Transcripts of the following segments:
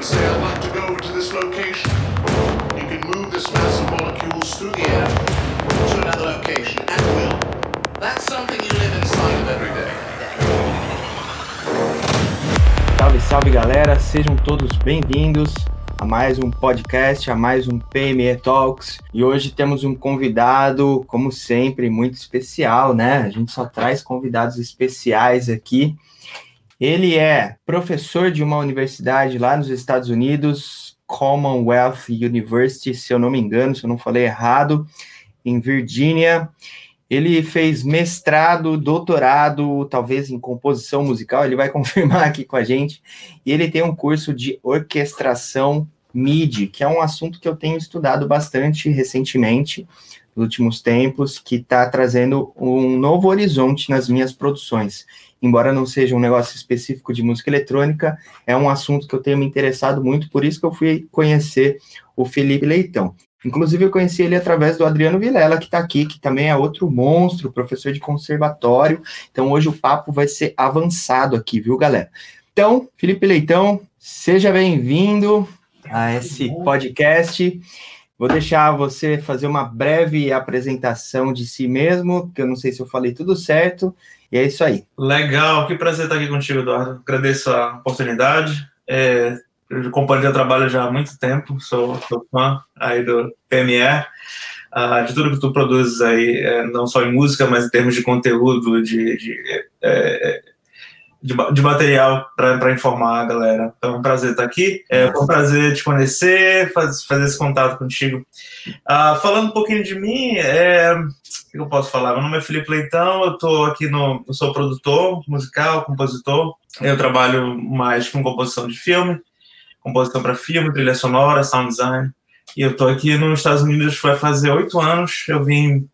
like to go to this location, you can move this mass of molecules through the air to another location, at will. That's something you live inside of every day. Salve, salve galera, sejam todos bem-vindos a mais um podcast, a mais um PME Talks. E hoje temos um convidado, como sempre, muito especial, né? A gente só traz convidados especiais aqui. Ele é professor de uma universidade lá nos Estados Unidos, Commonwealth University, se eu não me engano, se eu não falei errado, em Virgínia. Ele fez mestrado, doutorado, talvez em composição musical, ele vai confirmar aqui com a gente. E ele tem um curso de orquestração MIDI, que é um assunto que eu tenho estudado bastante recentemente, nos últimos tempos, que está trazendo um novo horizonte nas minhas produções. Embora não seja um negócio específico de música eletrônica, é um assunto que eu tenho me interessado muito, por isso que eu fui conhecer o Felipe Leitão. Inclusive, eu conheci ele através do Adriano Vilela, que está aqui, que também é outro monstro, professor de conservatório. Então, hoje o papo vai ser avançado aqui, viu, galera? Então, Felipe Leitão, seja bem-vindo a esse podcast. Vou deixar você fazer uma breve apresentação de si mesmo, porque eu não sei se eu falei tudo certo. E é isso aí. Legal, que prazer estar aqui contigo, Eduardo. Agradeço a oportunidade. É, eu companhia trabalho já há muito tempo, sou, sou fã aí do PME, uh, ah, de tudo que tu produzes aí, é, não só em música, mas em termos de conteúdo, de, de, é, de, de material para informar a galera. Então, é um prazer estar aqui, é, um prazer te conhecer, faz, fazer esse contato contigo. Uh, falando um pouquinho de mim, é, o que eu posso falar? Meu nome é Felipe Leitão, eu estou aqui no, eu sou produtor musical, compositor, eu trabalho mais com composição de filme, composição para filme, trilha sonora, sound design. E eu estou aqui nos Estados Unidos vai fazer oito anos. Eu vim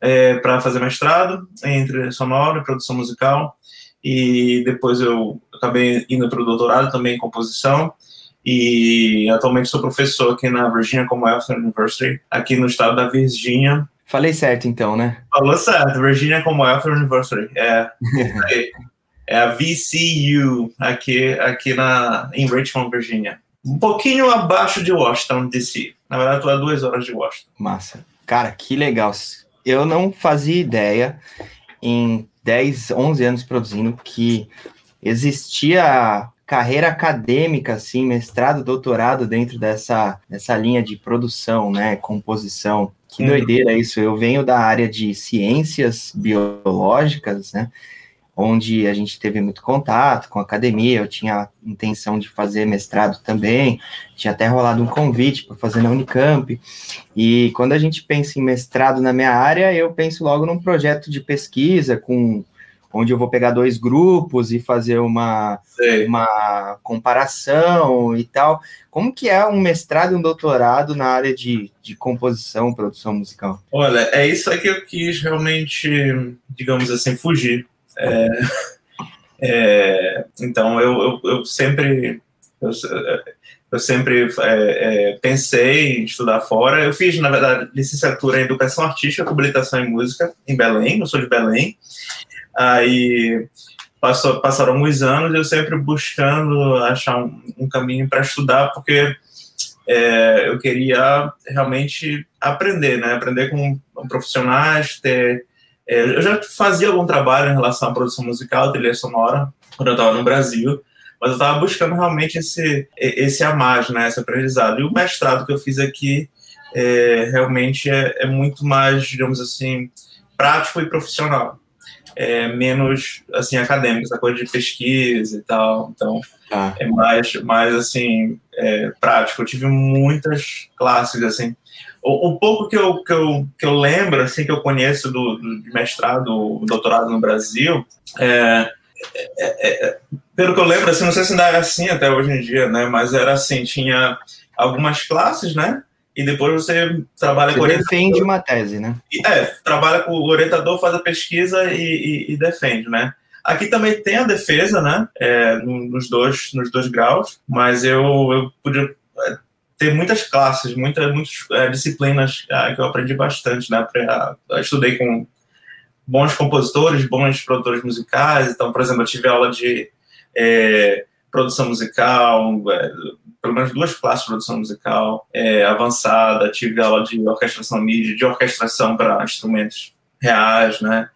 é, para fazer mestrado em trilha sonora e produção musical. E depois eu acabei indo para o doutorado também em composição. E atualmente sou professor aqui na Virginia Commonwealth University, aqui no estado da Virgínia. Falei certo então, né? Falou certo, Virginia Commonwealth University. É. é a VCU, aqui, aqui na, em Richmond, Virginia. Um pouquinho abaixo de Washington, D.C. Na verdade, estou a duas horas de Washington. Massa. Cara, que legal. Eu não fazia ideia, em 10, 11 anos produzindo, que existia carreira acadêmica, assim, mestrado, doutorado dentro dessa, dessa linha de produção, né, composição. Que doideira isso. Eu venho da área de ciências biológicas, né, onde a gente teve muito contato com a academia, eu tinha intenção de fazer mestrado também, tinha até rolado um convite para fazer na Unicamp, e quando a gente pensa em mestrado na minha área, eu penso logo num projeto de pesquisa com onde eu vou pegar dois grupos e fazer uma, uma comparação e tal. Como que é um mestrado e um doutorado na área de, de composição, produção musical? Olha, é isso que eu quis realmente, digamos assim, fugir é, é, então, eu, eu, eu sempre. Eu, eu sempre é, é, pensei em estudar fora. Eu fiz, na verdade, licenciatura em Educação Artística habilitação em Música em Belém, eu sou de Belém. Aí passou, passaram alguns anos eu sempre buscando achar um, um caminho para estudar, porque é, eu queria realmente aprender, né? Aprender com profissionais, ter é, eu já fazia algum trabalho em relação à produção musical, trilha sonora, quando eu estava no Brasil, mas eu estava buscando realmente esse, esse a mais, né, esse aprendizado. E o mestrado que eu fiz aqui é, realmente é, é, muito mais, digamos assim, prático e profissional. É menos, assim, acadêmico, essa coisa de pesquisa e tal. Então, ah. é mais, mais assim, é, prático. Eu tive muitas classes, assim, o, o, pouco que eu, que, eu, que eu lembro, assim, que eu conheço do, do mestrado, doutorado no Brasil, é, é, é, pelo que eu lembro, assim, não sei se ainda era assim até hoje em dia, né? Mas era assim, tinha algumas classes, né? E depois você trabalha você com orientador. defende uma tese, né? é, trabalha com o orientador, faz a pesquisa e, e, e defende, né? Aqui também tem a defesa, né? É, nos, dois, nos dois graus, mas eu, eu podia ter muitas classes, muitas, muitas é, disciplinas é, que eu aprendi bastante, né? Eu estudei com bons compositores, bons produtores musicais. Então, por exemplo, eu tive aula de é, produção musical, é, pelo menos duas classes de produção musical é, avançada, tive aula de orquestração MIDI, de orquestração para instrumentos reais, né?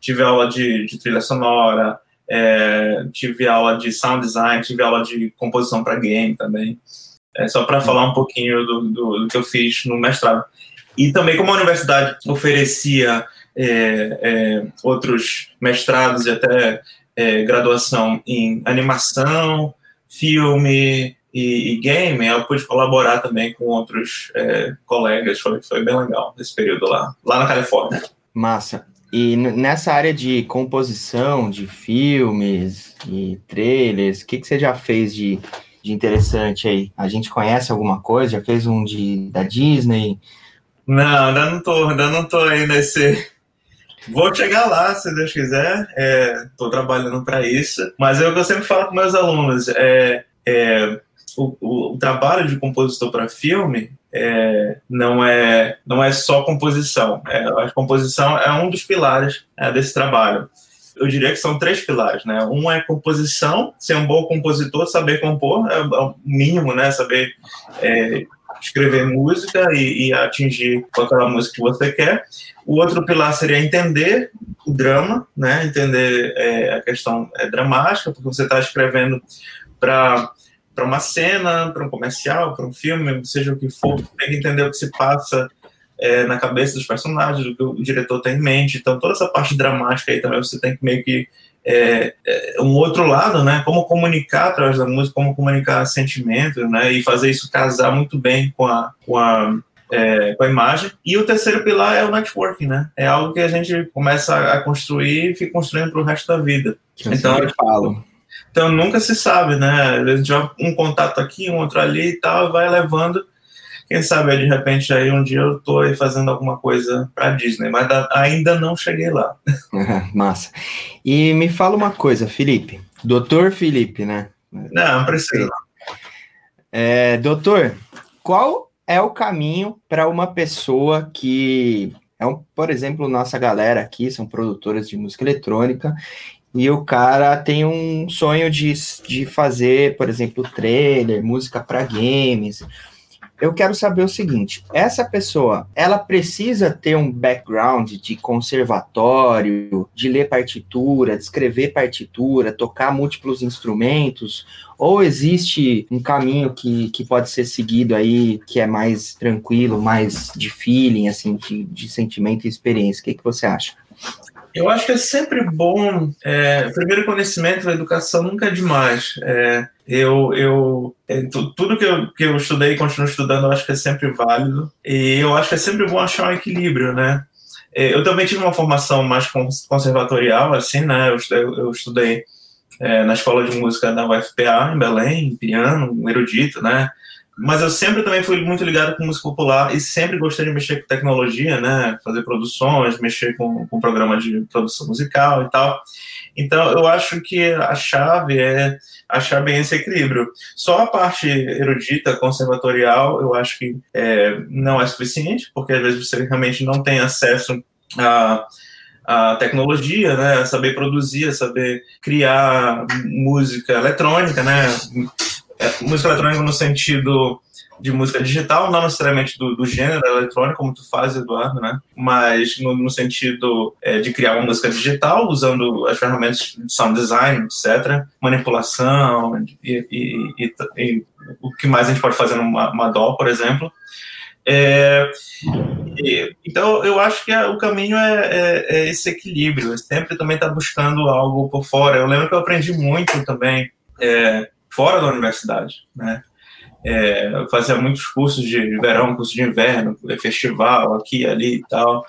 Tive aula de, de trilha sonora, é, tive aula de sound design, tive aula de composição para game também. É, só para falar um pouquinho do, do, do, que eu fiz no mestrado. E também, como a universidade oferecia é, é outros mestrados e até é, graduação em animação, filme e, e, game, eu pude colaborar também com outros é, colegas. Foi, foi bem legal esse período lá, lá na Califórnia. Massa. E nessa área de composição de filmes e trailers, o que, que você já fez de, de interessante aí? A gente conhece alguma coisa? Já fez um de, da Disney? Não, ainda não tô, ainda não tô aí nesse. Vou chegar lá, se Deus quiser. Estou é, trabalhando para isso. Mas é o que eu sempre falo com meus alunos. É, é o, o, o trabalho de compositor para filme é, não é não é só composição. É, a composição é um dos pilares é, desse trabalho. Eu diria que são três pilares, né? Um é composição, ser um bom compositor, saber compor, é, é o mínimo, né? Saber é, escrever música e, e, atingir aquela música que você quer. O outro pilar seria entender o drama, né? Entender é, a questão é, dramática, porque você está escrevendo para para uma cena, para um comercial, para um filme, seja o que for, tem que entender o que se passa é, na cabeça dos personagens, o que o diretor tem em mente. Então, toda essa parte dramática aí também você tem que meio que. É, é, um outro lado, né? Como comunicar através da música, como comunicar sentimentos, né? E fazer isso casar muito bem com a, com a, é, com a imagem. E o terceiro pilar é o networking, né? É algo que a gente começa a construir e fica construindo para o resto da vida. Que então, eu falo. Então nunca se sabe, né? A gente vai um contato aqui, um outro ali e tal, vai levando. Quem sabe de repente aí um dia eu tô aí fazendo alguma coisa para Disney, mas ainda não cheguei lá. Massa. E me fala uma coisa, Felipe. Doutor Felipe, né? Não, precisa. É, doutor, qual é o caminho para uma pessoa que é um, por exemplo, nossa galera aqui são produtoras de música eletrônica e o cara tem um sonho de, de fazer, por exemplo, trailer, música para games. Eu quero saber o seguinte: essa pessoa, ela precisa ter um background de conservatório, de ler partitura, de escrever partitura, tocar múltiplos instrumentos, ou existe um caminho que, que pode ser seguido aí que é mais tranquilo, mais de feeling, assim, de, de sentimento e experiência? O que, que você acha? Eu acho que é sempre bom. É, primeiro, conhecimento, a educação nunca é demais. É, eu, eu é, tudo que eu, que eu estudei e continuo estudando, eu acho que é sempre válido. E eu acho que é sempre bom achar um equilíbrio, né? É, eu também tive uma formação mais conservatorial, assim, né? Eu, eu estudei é, na escola de música da UFPA, em Belém, piano, erudito, né? Mas eu sempre também fui muito ligado com música popular e sempre gostei de mexer com tecnologia, né? Fazer produções, mexer com, com programa de produção musical e tal. Então, eu acho que a chave é achar bem esse equilíbrio. Só a parte erudita, conservatorial, eu acho que é, não é suficiente, porque às vezes você realmente não tem acesso a a tecnologia, né, saber produzir, saber criar música eletrônica, né, é, música eletrônica no sentido de música digital, não necessariamente do, do, gênero eletrônico, como tu faz, Eduardo, né? Mas no, no sentido é, de criar uma música digital, usando as ferramentas de sound design, etc., manipulação e, e, e, e o que mais a gente pode fazer numa, DAW, por exemplo. É, então, eu acho que o caminho é, é, é esse equilíbrio, sempre também estar tá buscando algo por fora. Eu lembro que eu aprendi muito também é, fora da universidade, né? É, eu fazia muitos cursos de verão, curso de inverno, festival aqui, ali e tal.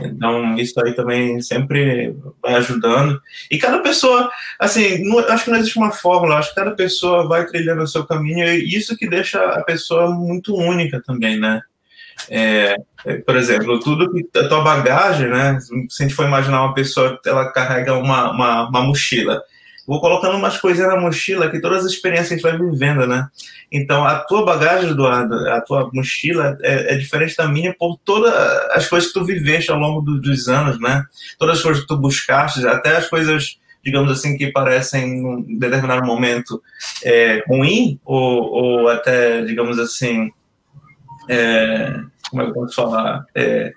Então, isso aí também sempre vai ajudando. E cada pessoa, assim, não, acho que não existe uma fórmula, acho que cada pessoa vai trilhando o seu caminho e isso que deixa a pessoa muito única também, né? É, é por exemplo, tudo que a tua bagagem, né? Se a gente for imaginar uma pessoa, ela carrega uma, uma, uma mochila vou colocando umas coisinhas na mochila que todas as experiências a gente vai vivendo, né? Então, a tua bagagem, Eduardo, a tua mochila é, é diferente da minha por todas as coisas que tu viveste ao longo do, dos anos, né? Todas as coisas que tu buscaste, até as coisas digamos assim, que parecem, em determinado momento, é, ruim, ou, ou até, digamos assim, é, como é que eu posso falar, é,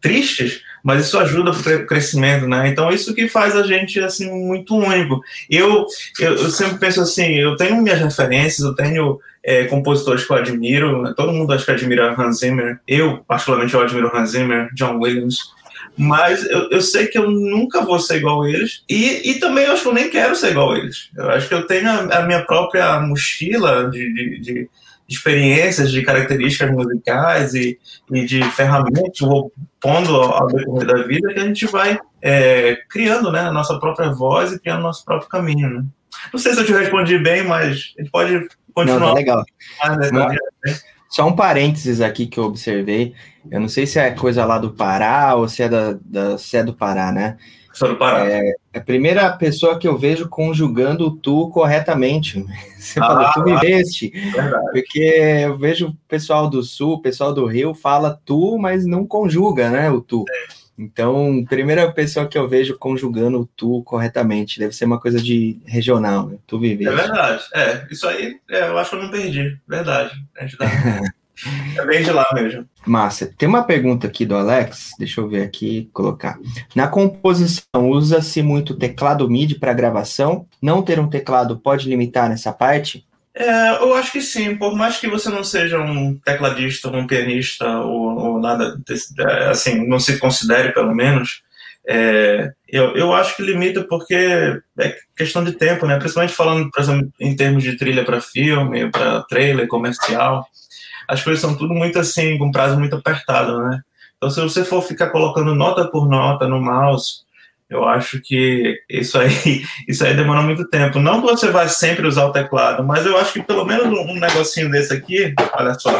tristes, mas isso ajuda o crescimento, né? Então, isso que faz a gente, assim, muito único. Eu, eu, eu sempre penso assim, eu tenho minhas referências, eu tenho é, compositores que eu admiro, né? todo mundo acho que admira Hans Zimmer, eu, particularmente, eu admiro Hans Zimmer, John Williams, mas eu, eu sei que eu nunca vou ser igual a eles, e, e também eu acho que eu nem quero ser igual a eles. Eu acho que eu tenho a, a minha própria mochila de, de, de experiências, de características musicais e, e de ferramentas, vou pondo ao decorrer da vida, que a gente vai é, criando né, a nossa própria voz e criando nosso próprio caminho. Né? Não sei se eu te respondi bem, mas a gente pode continuar. Não, tá legal. Só um parênteses aqui que eu observei. Eu não sei se é coisa lá do Pará ou se é, da, da se é do Pará, né? Pará. É, é a primeira pessoa que eu vejo conjugando o tu corretamente. Você ah, falou, tu viveste. Verdade. Porque eu vejo o pessoal do Sul, o pessoal do Rio fala tu, mas não conjuga, né, o tu. É. Então, primeira pessoa que eu vejo conjugando o tu corretamente, deve ser uma coisa de regional, né? tu viver. É verdade, é, isso aí é, eu acho que eu não perdi, verdade. A gente tá... é bem de lá mesmo. Massa. Tem uma pergunta aqui do Alex, deixa eu ver aqui, colocar. Na composição, usa-se muito teclado MIDI para gravação? Não ter um teclado pode limitar nessa parte? É, eu acho que sim, por mais que você não seja um tecladista, um pianista ou, ou nada desse, é, assim, não se considere pelo menos, é, eu, eu acho que limita porque é questão de tempo, né? Principalmente falando, por exemplo, em termos de trilha para filme, para trailer comercial, as coisas são tudo muito assim, com prazo muito apertado, né? Então, se você for ficar colocando nota por nota no mouse, eu acho que isso aí, isso aí demora muito tempo. Não que você vai sempre usar o teclado, mas eu acho que pelo menos um negocinho desse aqui, olha só,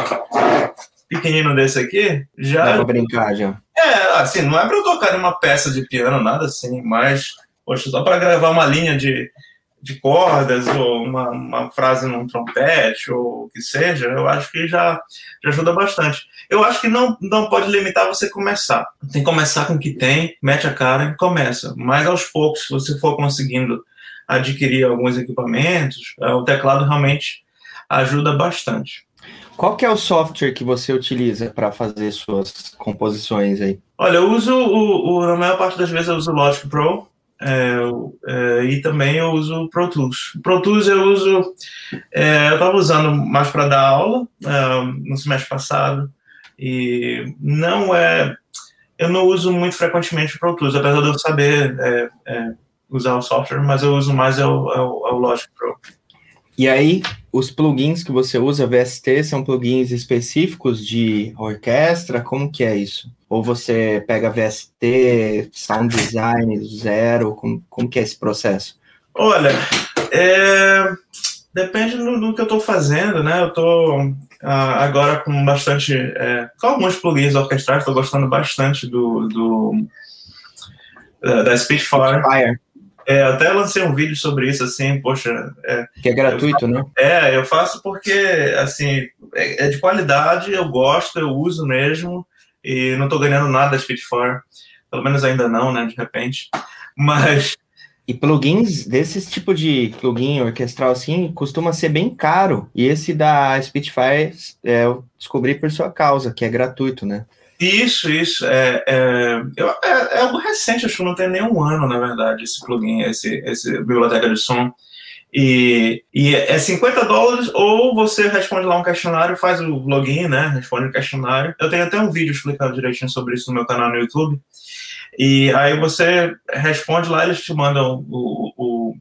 pequenino desse aqui, já. Dá pra brincar já. É, assim, não é para eu tocar uma peça de piano, nada assim, mas, poxa, só para gravar uma linha de, de cordas ou uma, uma frase num trompete ou o que seja, eu acho que já, já ajuda bastante. Eu acho que não, não pode limitar você começar. Tem que começar com o que tem, mete a cara e começa. Mas aos poucos, se você for conseguindo adquirir alguns equipamentos, é, o teclado realmente ajuda bastante. Qual que é o software que você utiliza para fazer suas composições aí? Olha, eu uso o, o, na maior parte das vezes eu uso o Logic Pro, é, é, e também eu uso o Pro Tools. Pro Tools eu uso, é, eu estava usando mais para dar aula é, no semestre passado e não é, eu não uso muito frequentemente o Pro Tools, apesar de eu saber é, é, usar o software, mas eu uso mais o, o Logic Pro. E aí, os plugins que você usa, VST, são plugins específicos de orquestra? Como que é isso? Ou você pega VST, Sound Design, zero? Como, como que é esse processo? Olha, é, depende do, do, que eu estou fazendo, né? Eu estou ah, agora com bastante... É, com alguns plugins orquestrais, estou gostando bastante do, do da Spitfire. Spitfire. É, até lancei um vídeo sobre isso, assim, poxa. É, que é gratuito, né? É, eu faço porque, assim, é, é, de qualidade, eu gosto, eu uso mesmo, e não tô ganhando nada da Spitfire. Pelo menos ainda não, né, de repente. Mas. E plugins desses tipo de plugin orquestral assim costuma ser bem caro. E esse da Spitfire é, eu descobri por sua causa, que é gratuito, né? Isso, isso. É, é, é, é, algo recente, acho que não tem nem um ano, na verdade, esse plugin, esse, esse biblioteca de som. E, e é 50 dólares, ou você responde lá um questionário, faz o login, né? Responde o questionário. Eu tenho até um vídeo explicando direitinho sobre isso no meu canal no YouTube. E aí você responde lá, eles te mandam o, o,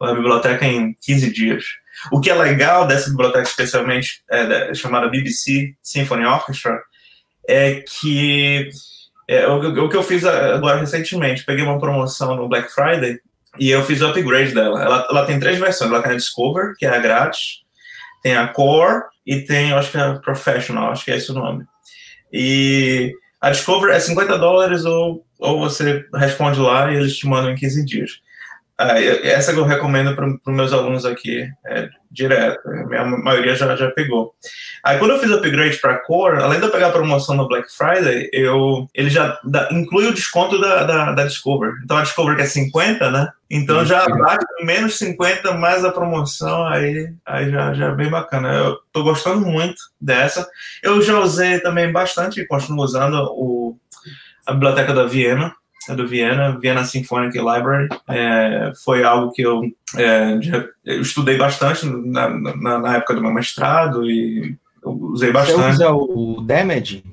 a biblioteca em 15 dias. O que é legal dessa biblioteca, especialmente é, chamada BBC Symphony Orchestra, é que é, o, o, que eu fiz agora recentemente, peguei uma promoção no Black Friday e eu fiz o upgrade dela. Ela, ela tem três versões. Ela tem a Discover, que é a grátis, tem a Core e tem, acho que é a Professional, acho que é esse o nome. E a Discover é 50 dólares ou, ou você responde lá e eles te mandam em 15 dias. Ah, essa que eu recomendo para os meus alunos aqui, é, direto. A minha maioria já, já pegou. Aí quando eu fiz o upgrade para Core, além de eu pegar a promoção no Black Friday, eu, ele já dá, inclui o desconto da, da, da, Discover. Então a Discover que é 50, né? Então já bate menos 50 mais a promoção, aí, aí já, já é bem bacana. Eu tô gostando muito dessa. Eu já usei também bastante e continuo usando o, a biblioteca da Viena do Viena, Viena Symphonic Library. É, foi algo que eu, é, eu estudei bastante na, na, na, época do meu mestrado e usei bastante. Você usa o Damage?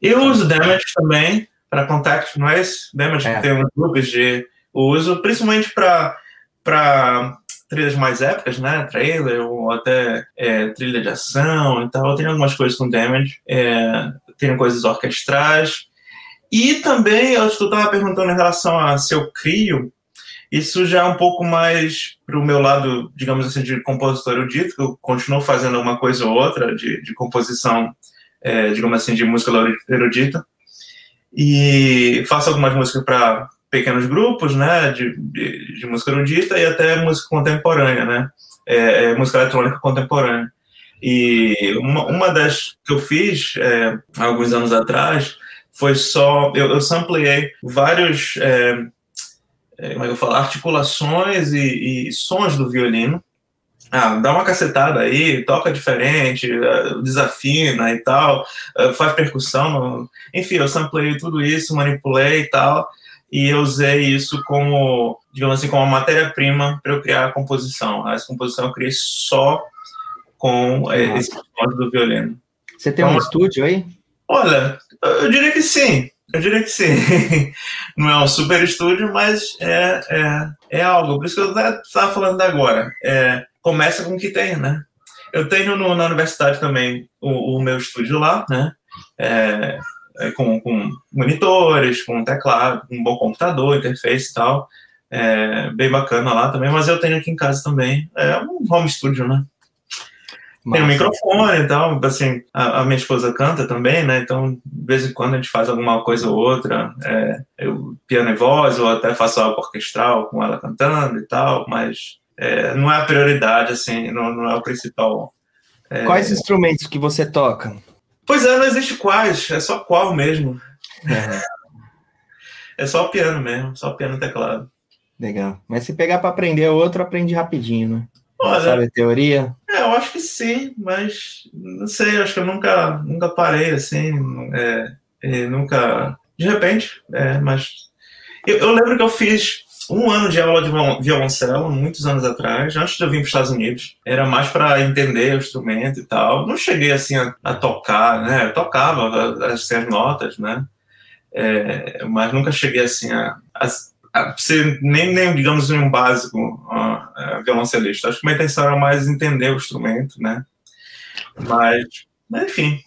Eu uso Damage também para Contact Noise. Damage é. tem uns grupos de uso, principalmente para trilhas mais épicas, né? Trailer ou até é, trilha de ação e tal. Tenho algumas coisas com Damage. É, tenho coisas orquestrais. E também, eu estava perguntando em relação a se eu crio, isso já é um pouco mais para o meu lado, digamos assim, de compositor erudito, que eu continuo fazendo uma coisa ou outra de, de composição, é, digamos assim, de música erudita. E faço algumas músicas para pequenos grupos, né, de, de, de, música erudita e até música contemporânea, né, é, é, música eletrônica contemporânea. E uma, uma das que eu fiz é, alguns anos atrás foi só. Eu, eu sampleei vários. É, é, como é que eu falo? Articulações e, e, sons do violino. Ah, dá uma cacetada aí, toca diferente, é, desafina e tal, é, faz percussão. Enfim, eu sampleei tudo isso, manipulei e tal, e eu usei isso como, digamos assim, como matéria-prima para eu criar a composição. Essa composição eu criei só com é, esse som do violino. Você tem então, um estúdio aí? Olha, eu diria que sim. Eu diria que sim. Não é um super estúdio, mas é, é, é algo. Por isso que eu estava falando agora. É, começa com o que tem, né? Eu tenho no, na universidade também o, o, meu estúdio lá, né? É, é, com, com, monitores, com teclado, um bom computador, interface e tal. É, bem bacana lá também, mas eu tenho aqui em casa também. É um home studio, né? Tem um microfone e tal, assim, a, a, minha esposa canta também, né, então de vez em quando a gente faz alguma coisa ou outra, é, eu piano e voz, ou até faço algo orquestral com ela cantando e tal, mas é, não é a prioridade, assim, não, não é o principal. É... Quais instrumentos que você toca? Pois é, não existe quais, é só qual mesmo. É, é só o piano mesmo, só o piano e teclado. Legal. Mas se pegar para aprender outro, aprende rapidinho, né? Olha, Sabe a teoria? É, eu acho que sim, mas não sei, acho que eu nunca, nunca parei assim, é, nunca. De repente, é, mas. Eu, eu, lembro que eu fiz um ano de aula de violoncelo, muitos anos atrás, antes de eu vir para os Estados Unidos. Era mais para entender o instrumento e tal. Não cheguei assim a, a tocar, né? Eu tocava as, as notas, né? É, mas nunca cheguei assim a, a ser nem, nem, digamos, um básico uh, violoncelista. Acho que minha intenção era mais entender o instrumento, né? Mas, enfim.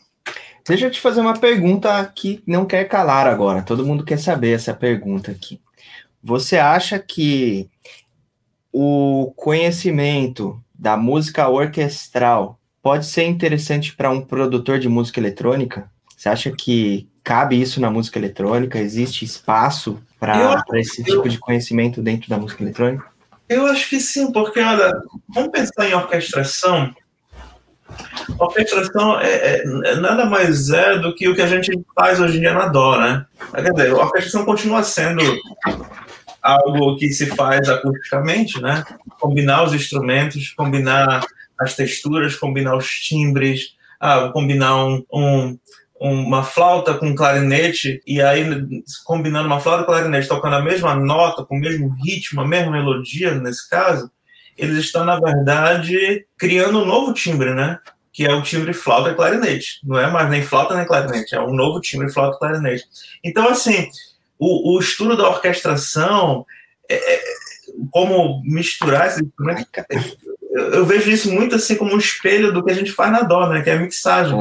Deixa eu te fazer uma pergunta que não quer calar agora. Todo mundo quer saber essa pergunta aqui. Você acha que o conhecimento da música orquestral pode ser interessante para um produtor de música eletrônica? Você acha que cabe isso na música eletrônica? Existe espaço para esse tipo eu, de conhecimento dentro da música eletrônica? Eu acho que sim, porque olha, vamos pensar em orquestração. Orquestração é, é, é, nada mais é do que o que a gente faz hoje em dia na DO, né? Quer dizer, a orquestração continua sendo algo que se faz acusticamente, né? Combinar os instrumentos, combinar as texturas, combinar os timbres, ah, combinar um, um uma flauta com clarinete e aí combinando uma flauta e clarinete tocando a mesma nota, com o mesmo ritmo, a mesma melodia nesse caso, eles estão na verdade criando um novo timbre, né? Que é o timbre flauta e clarinete. Não é mais nem flauta nem clarinete, é um novo timbre flauta e clarinete. Então assim, o, o estudo da orquestração é, é como misturar esses instrumentos eu, eu, vejo isso muito assim como um espelho do que a gente faz na dó, né? Que é a mixagem.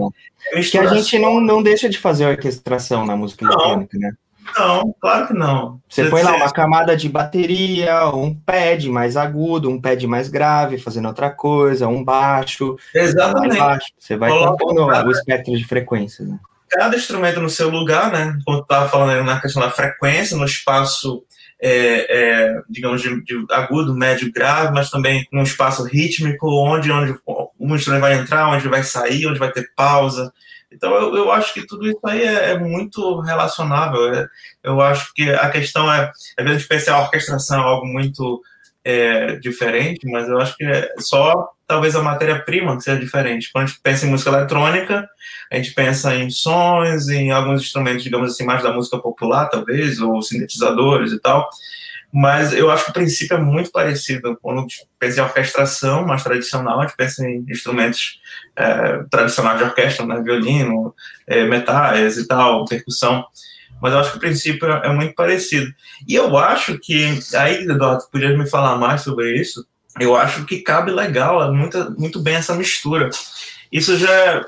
Que a gente não, não deixa de fazer orquestração na música não, eletrônica, né? Não, claro que não. Você, Você põe lá uma camada de bateria, um pad mais agudo, um pad mais grave, fazendo outra coisa, um baixo. Exatamente. Baixo. Você vai compondo o espectro de frequências, né? Cada instrumento no seu lugar, né? Como tu estava falando na questão da frequência, no espaço é, é, digamos, de, de, agudo, médio, grave, mas também um espaço rítmico, onde, onde um instrumento vai entrar, onde vai sair, onde vai ter pausa. Então, eu, eu acho que tudo isso aí é, é muito relacionável. É, eu acho que a questão é, às vezes, a a orquestração algo muito é, diferente, mas eu acho que é só talvez a matéria-prima que seja diferente. Quando a gente pensa em música eletrônica, a gente pensa em sons, em alguns instrumentos, digamos assim, mais da música popular, talvez, ou sintetizadores e tal. Mas eu acho que o princípio é muito parecido. Quando a gente pensa em orquestração mais tradicional, a gente pensa em instrumentos é, tradicionais de orquestra, né? violino, é, metais e tal, percussão mas eu acho que o princípio é, é muito parecido. E eu acho que, aí, Eduardo, podia me falar mais sobre isso, eu acho que cabe legal, é muito, muito bem essa mistura. Isso já,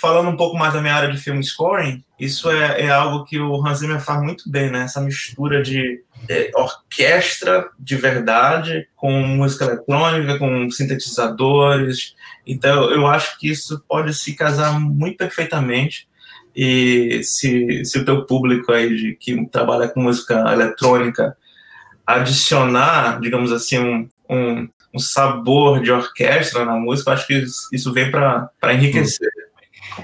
falando um pouco mais da minha área de film scoring, isso é, é algo que o Hans Zimmer faz muito bem, né? Essa mistura de é, orquestra de verdade com música eletrônica, com sintetizadores. Então, eu acho que isso pode se casar muito perfeitamente. E se, se o teu público aí de, que trabalha com música eletrônica adicionar, digamos assim, um, um, um sabor de orquestra na música, acho que isso vem para enriquecer.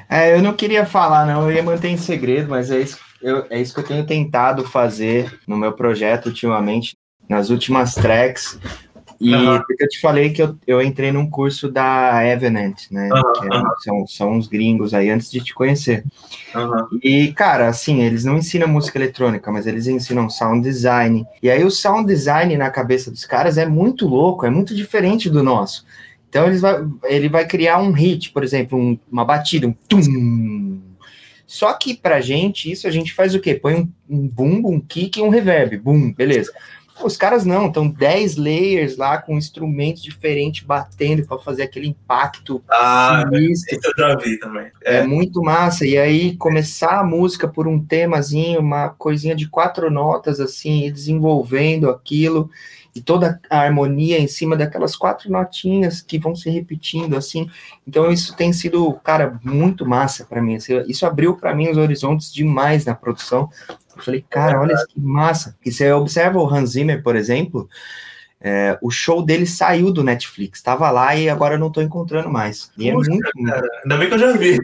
É, eu não queria falar, não, eu ia manter em segredo, mas é isso, eu, é isso que eu tenho tentado fazer no meu projeto ultimamente, nas últimas tracks. E uhum. porque eu te falei que eu, eu entrei num curso da Evenant, né? Uhum. Que é, são, são uns gringos aí antes de te conhecer. Uhum. E, cara, assim, eles não ensinam música eletrônica, mas eles ensinam sound design. E aí o sound design na cabeça dos caras é muito louco, é muito diferente do nosso. Então eles vai, ele vai criar um hit, por exemplo, um, uma batida, um tum. Só que pra gente, isso a gente faz o quê? Põe um, um boom, um kick e um reverb. Boom, beleza. Os caras não, estão 10 layers lá com instrumentos diferentes batendo para fazer aquele impacto. Ah, sinistro. eu já vi também. É. é. muito massa. E aí começar a música por um temazinho, uma coisinha de quatro notas assim, e desenvolvendo aquilo e toda a harmonia em cima daquelas quatro notinhas que vão se repetindo assim. Então isso tem sido, cara, muito massa para mim. Isso abriu para mim os horizontes demais na produção. Eu falei, cara, olha que massa. E você observa o Hans Zimmer, por exemplo, é, o show dele saiu do Netflix, estava lá e agora eu não estou encontrando mais. E é muito, cara, ainda bem que eu já vi.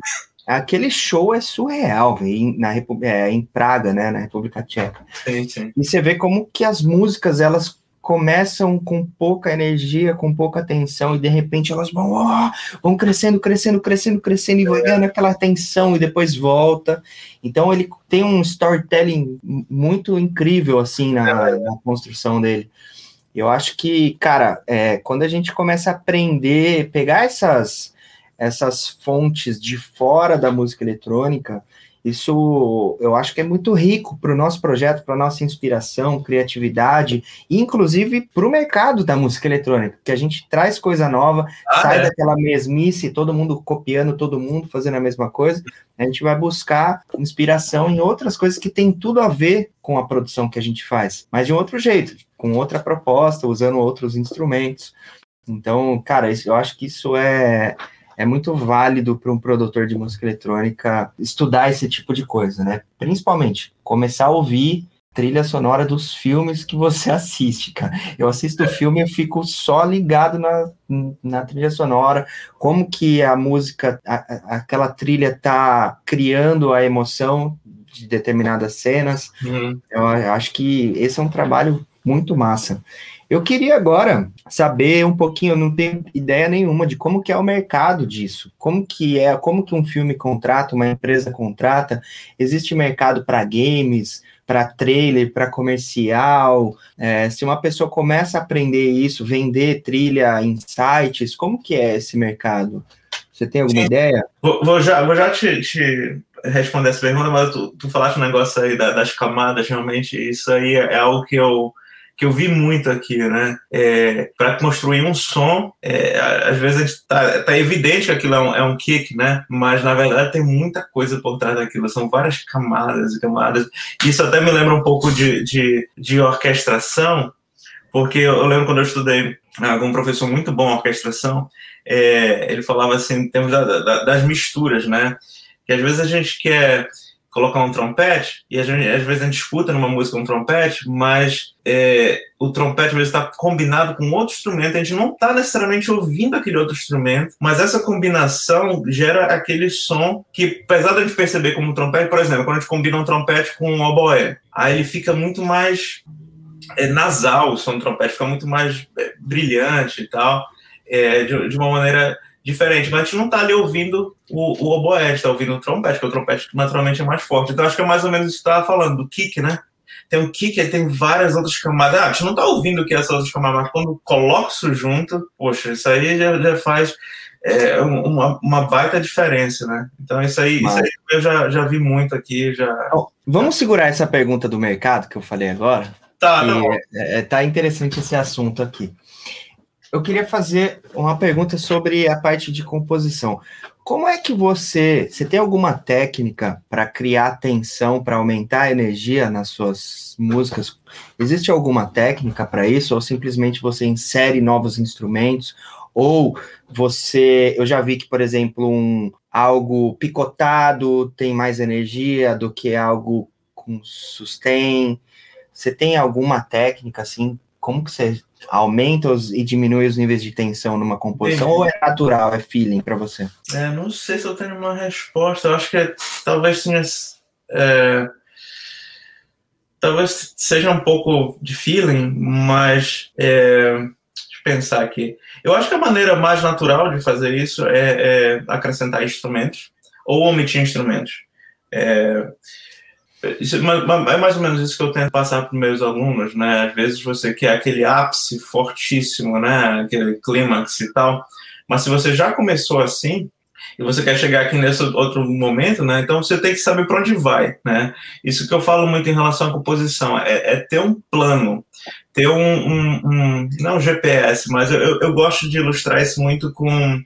Aquele show é surreal, em, na, é, em Praga, né, na República Tcheca. Sim, sim. E você vê como que as músicas, elas começam com pouca energia, com pouca atenção, e de repente elas vão, oh, vão crescendo, crescendo, crescendo, crescendo, e vai ganhando aquela atenção e depois volta. Então ele tem um storytelling muito incrível, assim, na, na construção dele. Eu acho que, cara, é, quando a gente começa a aprender, pegar essas, essas fontes de fora da música eletrônica, isso eu acho que é muito rico para o nosso projeto, para a nossa inspiração, criatividade, inclusive para o mercado da música eletrônica, que a gente traz coisa nova, ah, sai é? daquela mesmice, todo mundo copiando todo mundo, fazendo a mesma coisa. A gente vai buscar inspiração em outras coisas que tem tudo a ver com a produção que a gente faz, mas de um outro jeito, com outra proposta, usando outros instrumentos. Então, cara, eu acho que isso é é muito válido para um produtor de música eletrônica estudar esse tipo de coisa, né? Principalmente começar a ouvir trilha sonora dos filmes que você assiste, cara. Eu assisto o filme e fico só ligado na, na trilha sonora, como que a música, a, aquela trilha tá criando a emoção de determinadas cenas. Uhum. Eu acho que esse é um trabalho muito massa. Eu queria agora saber um pouquinho, eu não tenho ideia nenhuma de como que é o mercado disso, como que é, como que um filme contrata, uma empresa contrata, existe mercado para games, para trailer, para comercial, é, se uma pessoa começa a aprender isso, vender trilha em sites, como que é esse mercado? Você tem alguma Sim. ideia? Vou, vou, já, vou já te, te responder essa pergunta, mas tu, tu falaste um negócio aí das camadas, realmente, isso aí é algo que eu que eu vi muito aqui, né? É, para construir um som, é, às vezes tá, tá, evidente que aquilo é um, é um, kick, né? Mas na verdade tem muita coisa por trás daquilo, são várias camadas e camadas. Isso até me lembra um pouco de, de, de orquestração, porque eu lembro quando eu estudei algum professor muito bom orquestração, é, ele falava assim, em termos da, da, das misturas, né? Que às vezes a gente quer colocar um trompete, e às vezes a gente escuta numa música um trompete, mas é, o trompete às vezes está combinado com outro instrumento, a gente não está necessariamente ouvindo aquele outro instrumento, mas essa combinação gera aquele som que, apesar de a gente perceber como um trompete, por exemplo, quando a gente combina um trompete com um oboé, aí ele fica muito mais é, nasal, o som do trompete fica muito mais é, brilhante e tal, é, de, de uma maneira diferente, mas a gente não está ali ouvindo o, o oboé, está ouvindo o trompete, porque o trompete naturalmente é mais forte. Então acho que é mais ou menos isso que estava falando, do kick, né? Tem um kick, aí tem várias outras camadas. Ah, a gente não está ouvindo o que é essas outras camadas, mas quando coloca isso junto, poxa, isso aí já, já faz é, uma, uma baita diferença, né? Então isso aí, isso aí eu já, já vi muito aqui. Já... Vamos segurar essa pergunta do mercado que eu falei agora? Tá, tá, é, é, tá interessante esse assunto aqui. Eu queria fazer uma pergunta sobre a parte de composição. Como é que você, você tem alguma técnica para criar tensão, para aumentar a energia nas suas músicas? Existe alguma técnica para isso ou simplesmente você insere novos instrumentos? Ou você, eu já vi que, por exemplo, um algo picotado tem mais energia do que algo com sustain. Você tem alguma técnica assim? Como que você aumenta os, e diminui os níveis de tensão numa composição Entendi. ou é natural, é feeling para você? É, não sei se eu tenho uma resposta. Eu acho que é, talvez tenha. É, talvez seja um pouco de feeling, mas. É, deixa eu pensar aqui. Eu acho que a maneira mais natural de fazer isso é, é acrescentar instrumentos ou omitir instrumentos. É, isso, é mais ou menos isso que eu tento passar para os meus alunos, né? Às vezes você quer aquele ápice fortíssimo, né? Aquele clímax e tal. Mas se você já começou assim e você quer chegar aqui nesse outro momento, né? Então você tem que saber para onde vai, né? Isso que eu falo muito em relação à composição é, é ter um plano, ter um, um, um não um GPS, mas eu, eu gosto de ilustrar isso muito com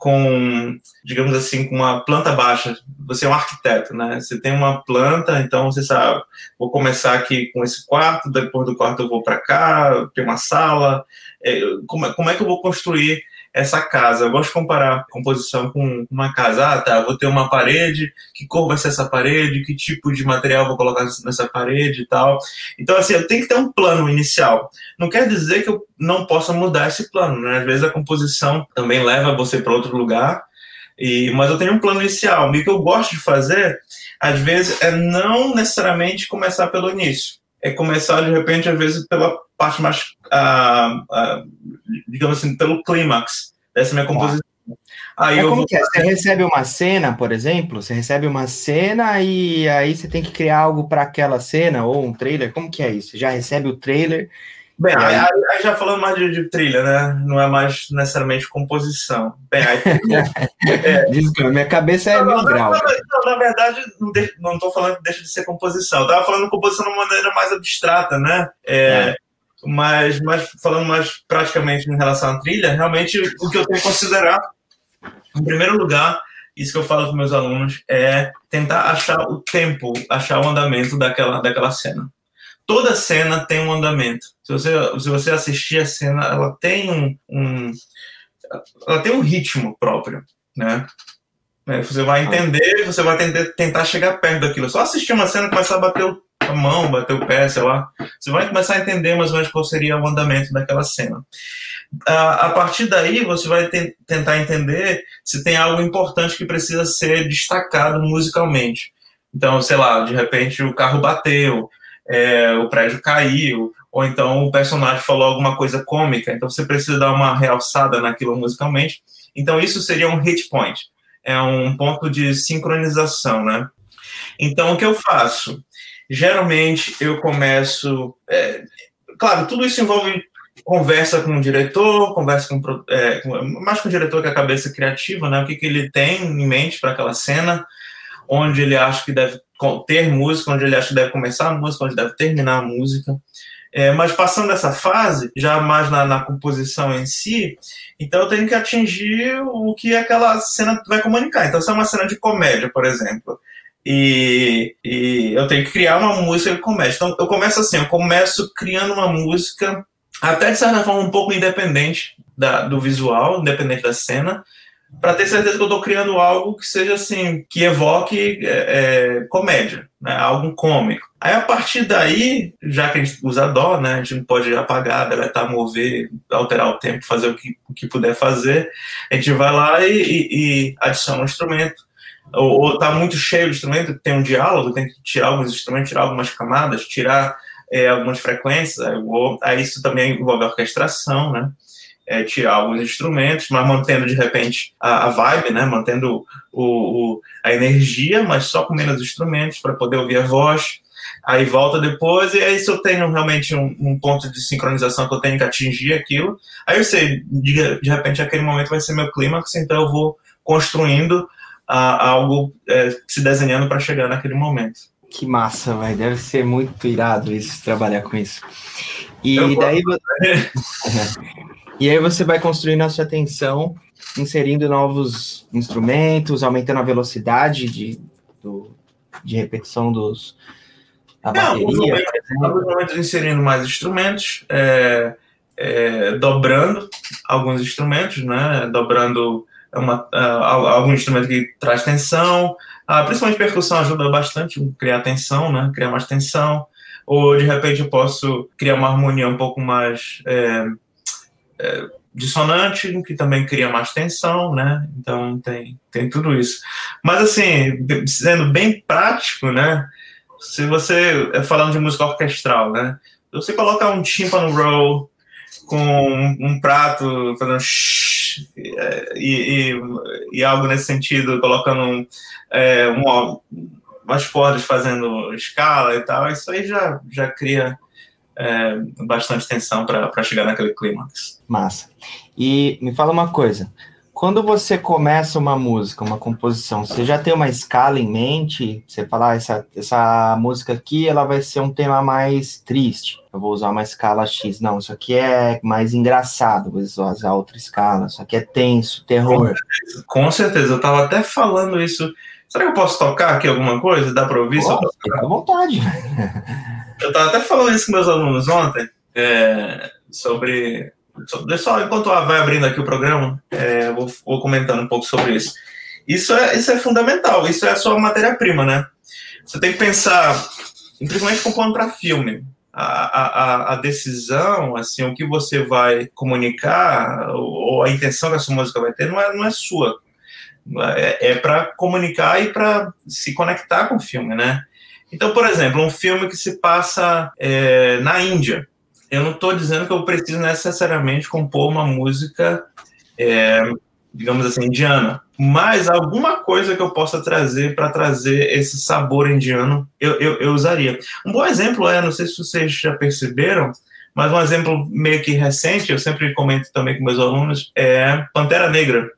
com, digamos assim, com uma planta baixa. Você é um arquiteto, né? Você tem uma planta, então você sabe, vou começar aqui com esse quarto, depois do quarto eu vou para cá, tem uma sala. É, como, como é que eu vou construir essa casa. Eu gosto de comparar composição com uma casa. Ah, tá, vou ter uma parede, que cor vai ser essa parede, que tipo de material vou colocar nessa parede e tal. Então, assim, eu tenho que ter um plano inicial. Não quer dizer que eu não possa mudar esse plano, né? Às vezes a composição também leva você para outro lugar, e, mas eu tenho um plano inicial. E o que eu gosto de fazer, às vezes, é não necessariamente começar pelo início. É começar, de repente, às vezes, pela parte mais, uh, uh, digamos assim, pelo clímax dessa minha composição. Aí Mas como vou... que é? Você recebe uma cena, por exemplo, você recebe uma cena e aí você tem que criar algo para aquela cena ou um trailer. Como que é isso? Você já recebe o trailer? Bem, aí, aí, aí, já falando mais de, de, trilha, né? Não é mais necessariamente composição. Bem, aí, é, que minha cabeça é mil grau. na verdade, não estou falando que deixa de ser composição. Eu estava falando composição de uma maneira mais abstrata, né? É, é mas, mas falando mais praticamente em relação à trilha, realmente o que eu tenho que considerar, em primeiro lugar, isso que eu falo com meus alunos, é tentar achar o tempo, achar o andamento daquela, daquela cena. Toda cena tem um andamento. Se você, se você assistir a cena, ela tem um, um ela tem um ritmo próprio, né? É, você vai entender, você vai tentar, chegar perto daquilo. Só assistir uma cena começar a bater o a mão, bater o pé, sei lá. Você vai começar a entender mais ou menos qual seria o andamento daquela cena. A, partir daí, você vai te, tentar entender se tem algo importante que precisa ser destacado musicalmente. Então, sei lá, de repente o carro bateu, é, o prédio caiu, ou então o personagem falou alguma coisa cômica, então você precisa dar uma realçada naquilo musicalmente. Então, isso seria um hit point, é um ponto de sincronização, né? Então, o que eu faço? Geralmente eu começo. É, claro, tudo isso envolve conversa com o diretor, conversa com, é, mais com o diretor que a cabeça criativa, né? O que, que ele tem em mente para aquela cena, onde ele acha que deve ter música, onde ele acha que deve começar a música, onde deve terminar a música. É, mas passando essa fase, já mais na, na, composição em si, então eu tenho que atingir o que aquela cena vai comunicar. Então, se é uma cena de comédia, por exemplo, e, e, eu tenho que criar uma música que comece. Então eu começo assim, eu começo criando uma música até de certa forma um pouco independente da, do visual, independente da cena, para ter certeza que eu estou criando algo que seja assim, que evoque é, é, comédia, né? algo cômico. Aí a partir daí, já que a gente usa dó, né? A gente não pode apagar, deletar, mover, alterar o tempo, fazer o que, o que puder fazer. A gente vai lá e, e, e adiciona um instrumento. Ou, ou tá muito cheio de instrumento, tem um diálogo, tem que tirar alguns instrumentos, tirar algumas camadas, tirar é, algumas frequências. Aí, aí isso também envolve orquestração, né? é, tirar alguns instrumentos, mas mantendo de repente a, a vibe, né? Mantendo o, o, a energia, mas só com menos instrumentos para poder ouvir a voz. Aí volta depois, e aí se eu tenho realmente um, um, ponto de sincronização que eu tenho que atingir aquilo, aí eu sei, de, de repente aquele momento vai ser meu clímax, então eu vou construindo a, algo é, se desenhando para chegar naquele momento. Que massa, vai. Deve ser muito irado isso, trabalhar com isso. E daí. E aí você vai construindo a sua atenção, inserindo novos instrumentos, aumentando a velocidade de, do, de repetição dos, da bateria. Alguns momentos inserindo mais instrumentos, é, é, dobrando alguns instrumentos, né? Dobrando uma, uh, algum instrumento que traz tensão. Uh, principalmente percussão ajuda bastante a criar tensão, né? Criar mais tensão. Ou de repente eu posso criar uma harmonia um pouco mais. É, é, dissonante, que também cria mais tensão, né? Então tem, tem tudo isso. Mas assim, sendo bem prático, né? Se você, é falando de música orquestral, né? Você coloca um timpano roll com um, um prato fazendo shh, e, e, e, algo nesse sentido, colocando um, é, um, umas cordas fazendo escala e tal, isso aí já, já cria é, bastante tensão para chegar naquele clímax. Massa. E me fala uma coisa. Quando você começa uma música, uma composição, você já tem uma escala em mente? Você fala, ah, essa, essa música aqui, ela vai ser um tema mais triste. Eu vou usar uma escala X. Não, isso aqui é mais engraçado, vou usar outra escala. Isso aqui é tenso, terror. Com certeza, eu estava até falando isso. Será que eu posso tocar aqui alguma coisa? Dá para ouvir? Pode, fica à vontade. Eu estava até falando isso com meus alunos ontem, é, sobre. Só enquanto vai abrindo aqui o programa, é, vou, vou, comentando um pouco sobre isso. Isso é, isso é fundamental, isso é a sua matéria-prima, né? Você tem que pensar, principalmente compondo para filme, a, a, a, decisão, assim, o que você vai comunicar, ou, a intenção que essa música vai ter, não é, não é sua. É, é para comunicar e para se conectar com o filme, né? Então, por exemplo, um filme que se passa é, na Índia. Eu não estou dizendo que eu preciso necessariamente compor uma música, é, digamos assim, indiana, mas alguma coisa que eu possa trazer para trazer esse sabor indiano, eu, eu, eu, usaria. Um bom exemplo é, não sei se vocês já perceberam, mas um exemplo meio que recente, eu sempre comento também com meus alunos, é Pantera Negra,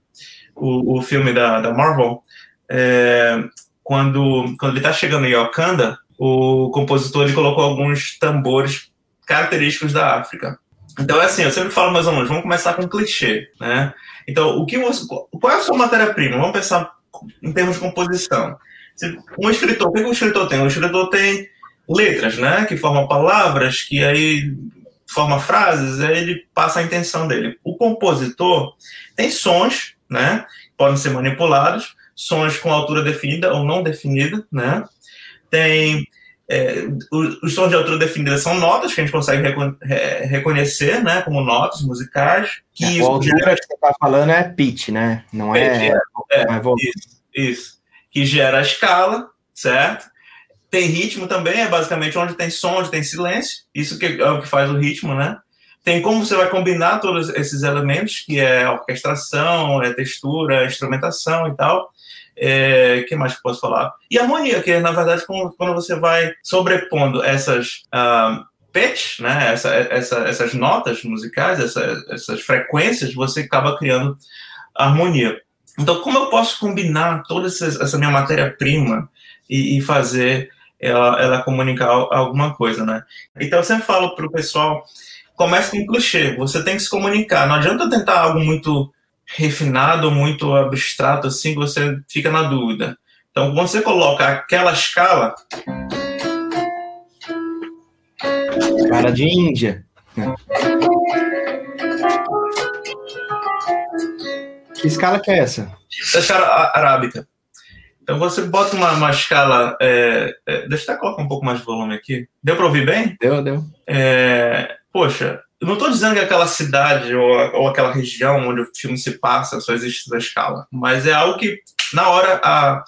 o, o filme da, da Marvel. É, quando, quando ele está chegando em Wakanda, o compositor ele colocou alguns tambores característicos da África. Então é assim, eu sempre falo mais ou menos, vamos começar com um clichê, né? Então, o que você, qual é a sua matéria-prima? Vamos pensar em termos de composição. Um escritor, o que um escritor tem? Um escritor tem letras, né? Que formam palavras, que aí forma frases, aí ele passa a intenção dele. O compositor tem sons, né? Podem ser manipulados, sons com altura definida ou não definida, né? Tem é, os, os, sons de altura definida são notas que a gente consegue recon re reconhecer, né, como notas musicais. Que é, a altura gera... que você está falando é pitch, né? Não é, é, é, é isso, isso. Que gera a escala, certo? Tem ritmo também, é basicamente onde tem som, onde tem silêncio. Isso que é o que faz o ritmo, né? Tem como você vai combinar todos esses elementos, que é orquestração, é textura, instrumentação e tal. É, que mais que posso falar? E harmonia, que na verdade, quando você vai sobrepondo essas uh, pitch, né, essa, essa, essas notas musicais, essa, essas frequências, você acaba criando harmonia. Então, como eu posso combinar toda essa minha matéria-prima e, e, fazer ela, ela comunicar alguma coisa, né? Então, eu sempre falo para o pessoal, comece com um clichê, você tem que se comunicar. Não adianta tentar algo muito refinado, muito abstrato, assim, você fica na dúvida. Então, quando você coloca aquela escala. Cara de Índia. Que escala que é essa? Da escala arábica. Então você bota uma, uma escala. É, é, deixa eu até colocar um pouco mais de volume aqui. Deu para ouvir bem? Deu, deu. É, poxa, eu não estou dizendo que aquela cidade ou, ou, aquela região onde o filme se passa só existe essa escala, mas é algo que na hora a,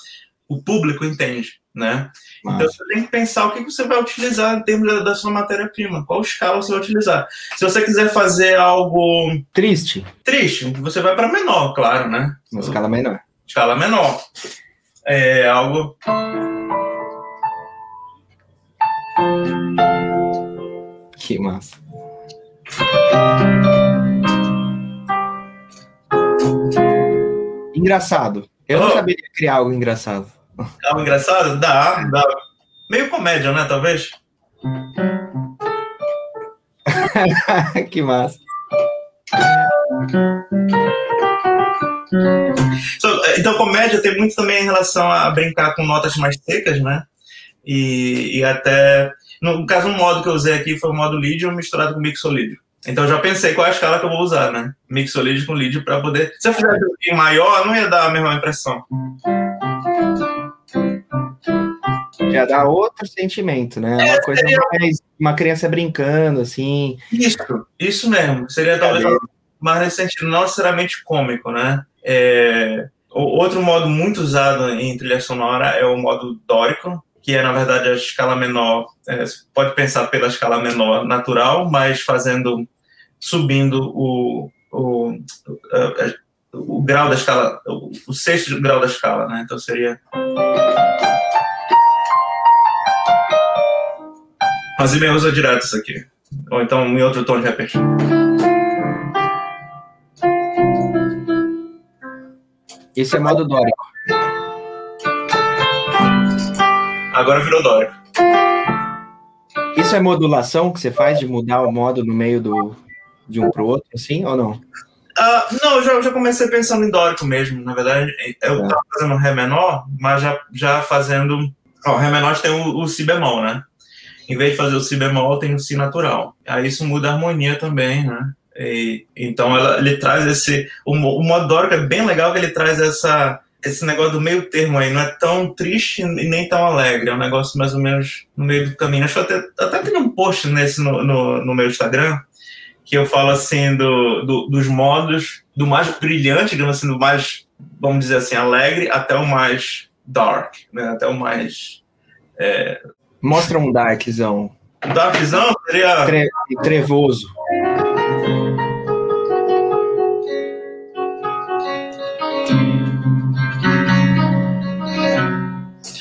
o público entende, né? Então você tem que pensar o que você vai utilizar em termos da, da sua matéria-prima, qual escala você vai utilizar. Se você quiser fazer algo triste, triste, você vai para menor, claro, né? Uma escala menor. Escala menor. É algo que massa. Engraçado. Eu oh. não saberia criar algo engraçado. Algo engraçado? Dá, dá. Meio comédia, né? Talvez. que massa. então, comédia tem muito também em relação a brincar com notas mais secas, né? E, e até. No caso, um modo que eu usei aqui foi o modo lídio misturado com mixolídio. Então já pensei qual é a escala que eu vou usar, né? Mixolídio com lídio para poder. Se eu fizer um maior, não ia dar a mesma impressão. Já dá outro sentimento, né? É, uma coisa seria... mais. Uma criança brincando, assim. Isso, isso mesmo. Seria talvez mais nesse sentido, não necessariamente cômico, né? É... Outro modo muito usado em trilha sonora é o modo dórico, que é, na verdade, a escala menor. É, pode pensar pela escala menor natural, mas fazendo. Subindo o, o, o, o grau da escala, o, o sexto grau da escala, né? Então seria. Mas ele usa direto isso aqui. Ou então em outro tom de repente. Esse é modo dórico. Agora virou dórico. Isso é modulação que você faz de mudar o modo no meio do, de um pro outro, assim, ou não? Uh, não, eu já, já comecei pensando em dórico mesmo. Na verdade, eu estava é. fazendo Ré menor, mas já, já fazendo. Ó, Ré menor tem o, o Si bemol, né? Em vez de fazer o Si bemol, tem o Si natural. Aí isso muda a harmonia também, né? E, então ela, ele traz esse. O, o modo dórico é bem legal que ele traz essa, esse negócio do meio termo aí. Não é tão triste e nem tão alegre. É um negócio mais ou menos no meio do caminho. Acho que até, até tem um post nesse no, no, no meu Instagram que eu falo assim do, do, dos modos, do mais brilhante, digamos assim, do mais, vamos dizer assim, alegre até o mais dark, né? Até o mais. É... Mostra um darkzão. Darkzão seria. Tre trevoso.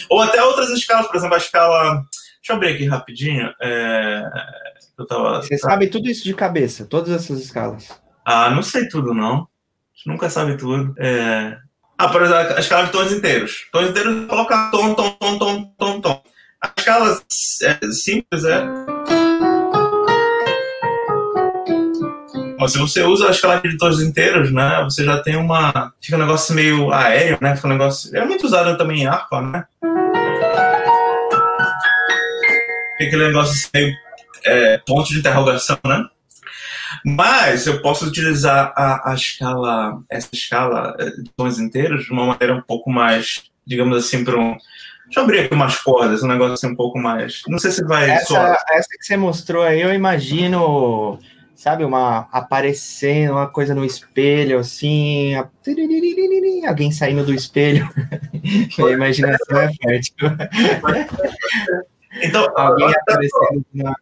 Ou até outras escalas, por exemplo, a escala. Deixa eu abrir aqui rapidinho. É... Eu tava... Você sabe tudo isso de cabeça, todas essas escalas? Ah, não sei tudo, não. Você nunca sabe tudo. É... Ah, por exemplo, a escala de tons inteiros. Tons inteiros, colocar tom, tom, tom, tom, tom, tom. A escala é, simples é. se você usa a escala de tons inteiros, né, você já tem uma. Fica um negócio meio aéreo, né? Fica um negócio. É muito usado também em harpa, né? Aquele negócio assim, meio é, ponto de interrogação, né? Mas eu posso utilizar a, a escala, essa escala é, de tons inteiros de uma maneira um pouco mais, digamos assim, para um. Deixa eu abrir aqui umas cordas, um negócio assim um pouco mais. Não sei se vai. Essa, essa que você mostrou aí, eu imagino, sabe, uma aparecendo, uma coisa no espelho, assim, a... alguém saindo do espelho. a imaginação é fértil. Então, alguém aparecendo na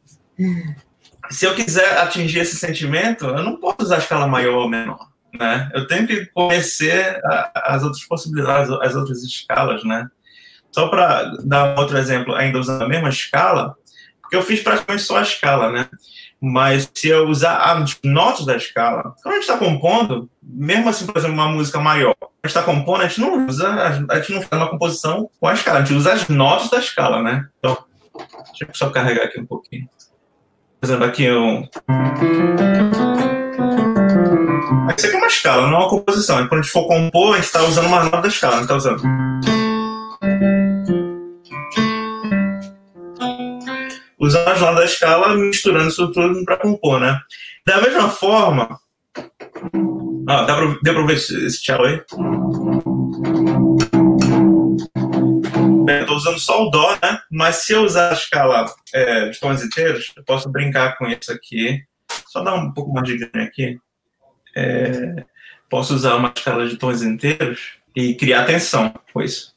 se eu quiser atingir esse sentimento, eu não posso usar a escala maior ou menor, né? Eu tenho que conhecer a, as outras possibilidades, as outras escalas, né? Só para dar outro exemplo, ainda usando a mesma escala, porque eu fiz praticamente só a escala, né? Mas se eu usar as notas da escala, quando a gente está compondo, mesmo assim, por exemplo, uma música maior, a gente está compondo, a gente não usa, a gente não faz uma composição com a escala, a gente usa as notas da escala, né? Então, deixa eu só carregar aqui um pouquinho. Exemplo, aqui um. Aqui é uma escala, não é uma composição. E quando a gente for compor, a gente está usando uma nota da escala, não está usando. Usando as notas da escala, misturando isso tudo para compor, né? Da mesma forma, Ah, dá pra, deu ver esse tchau aí? Eu tô usando só o Dó, né? Mas se eu usar a escala é, de tons inteiros, eu posso brincar com isso aqui. Só dar um pouco mais de ganho aqui. É, posso usar uma escala de tons inteiros e criar tensão com isso.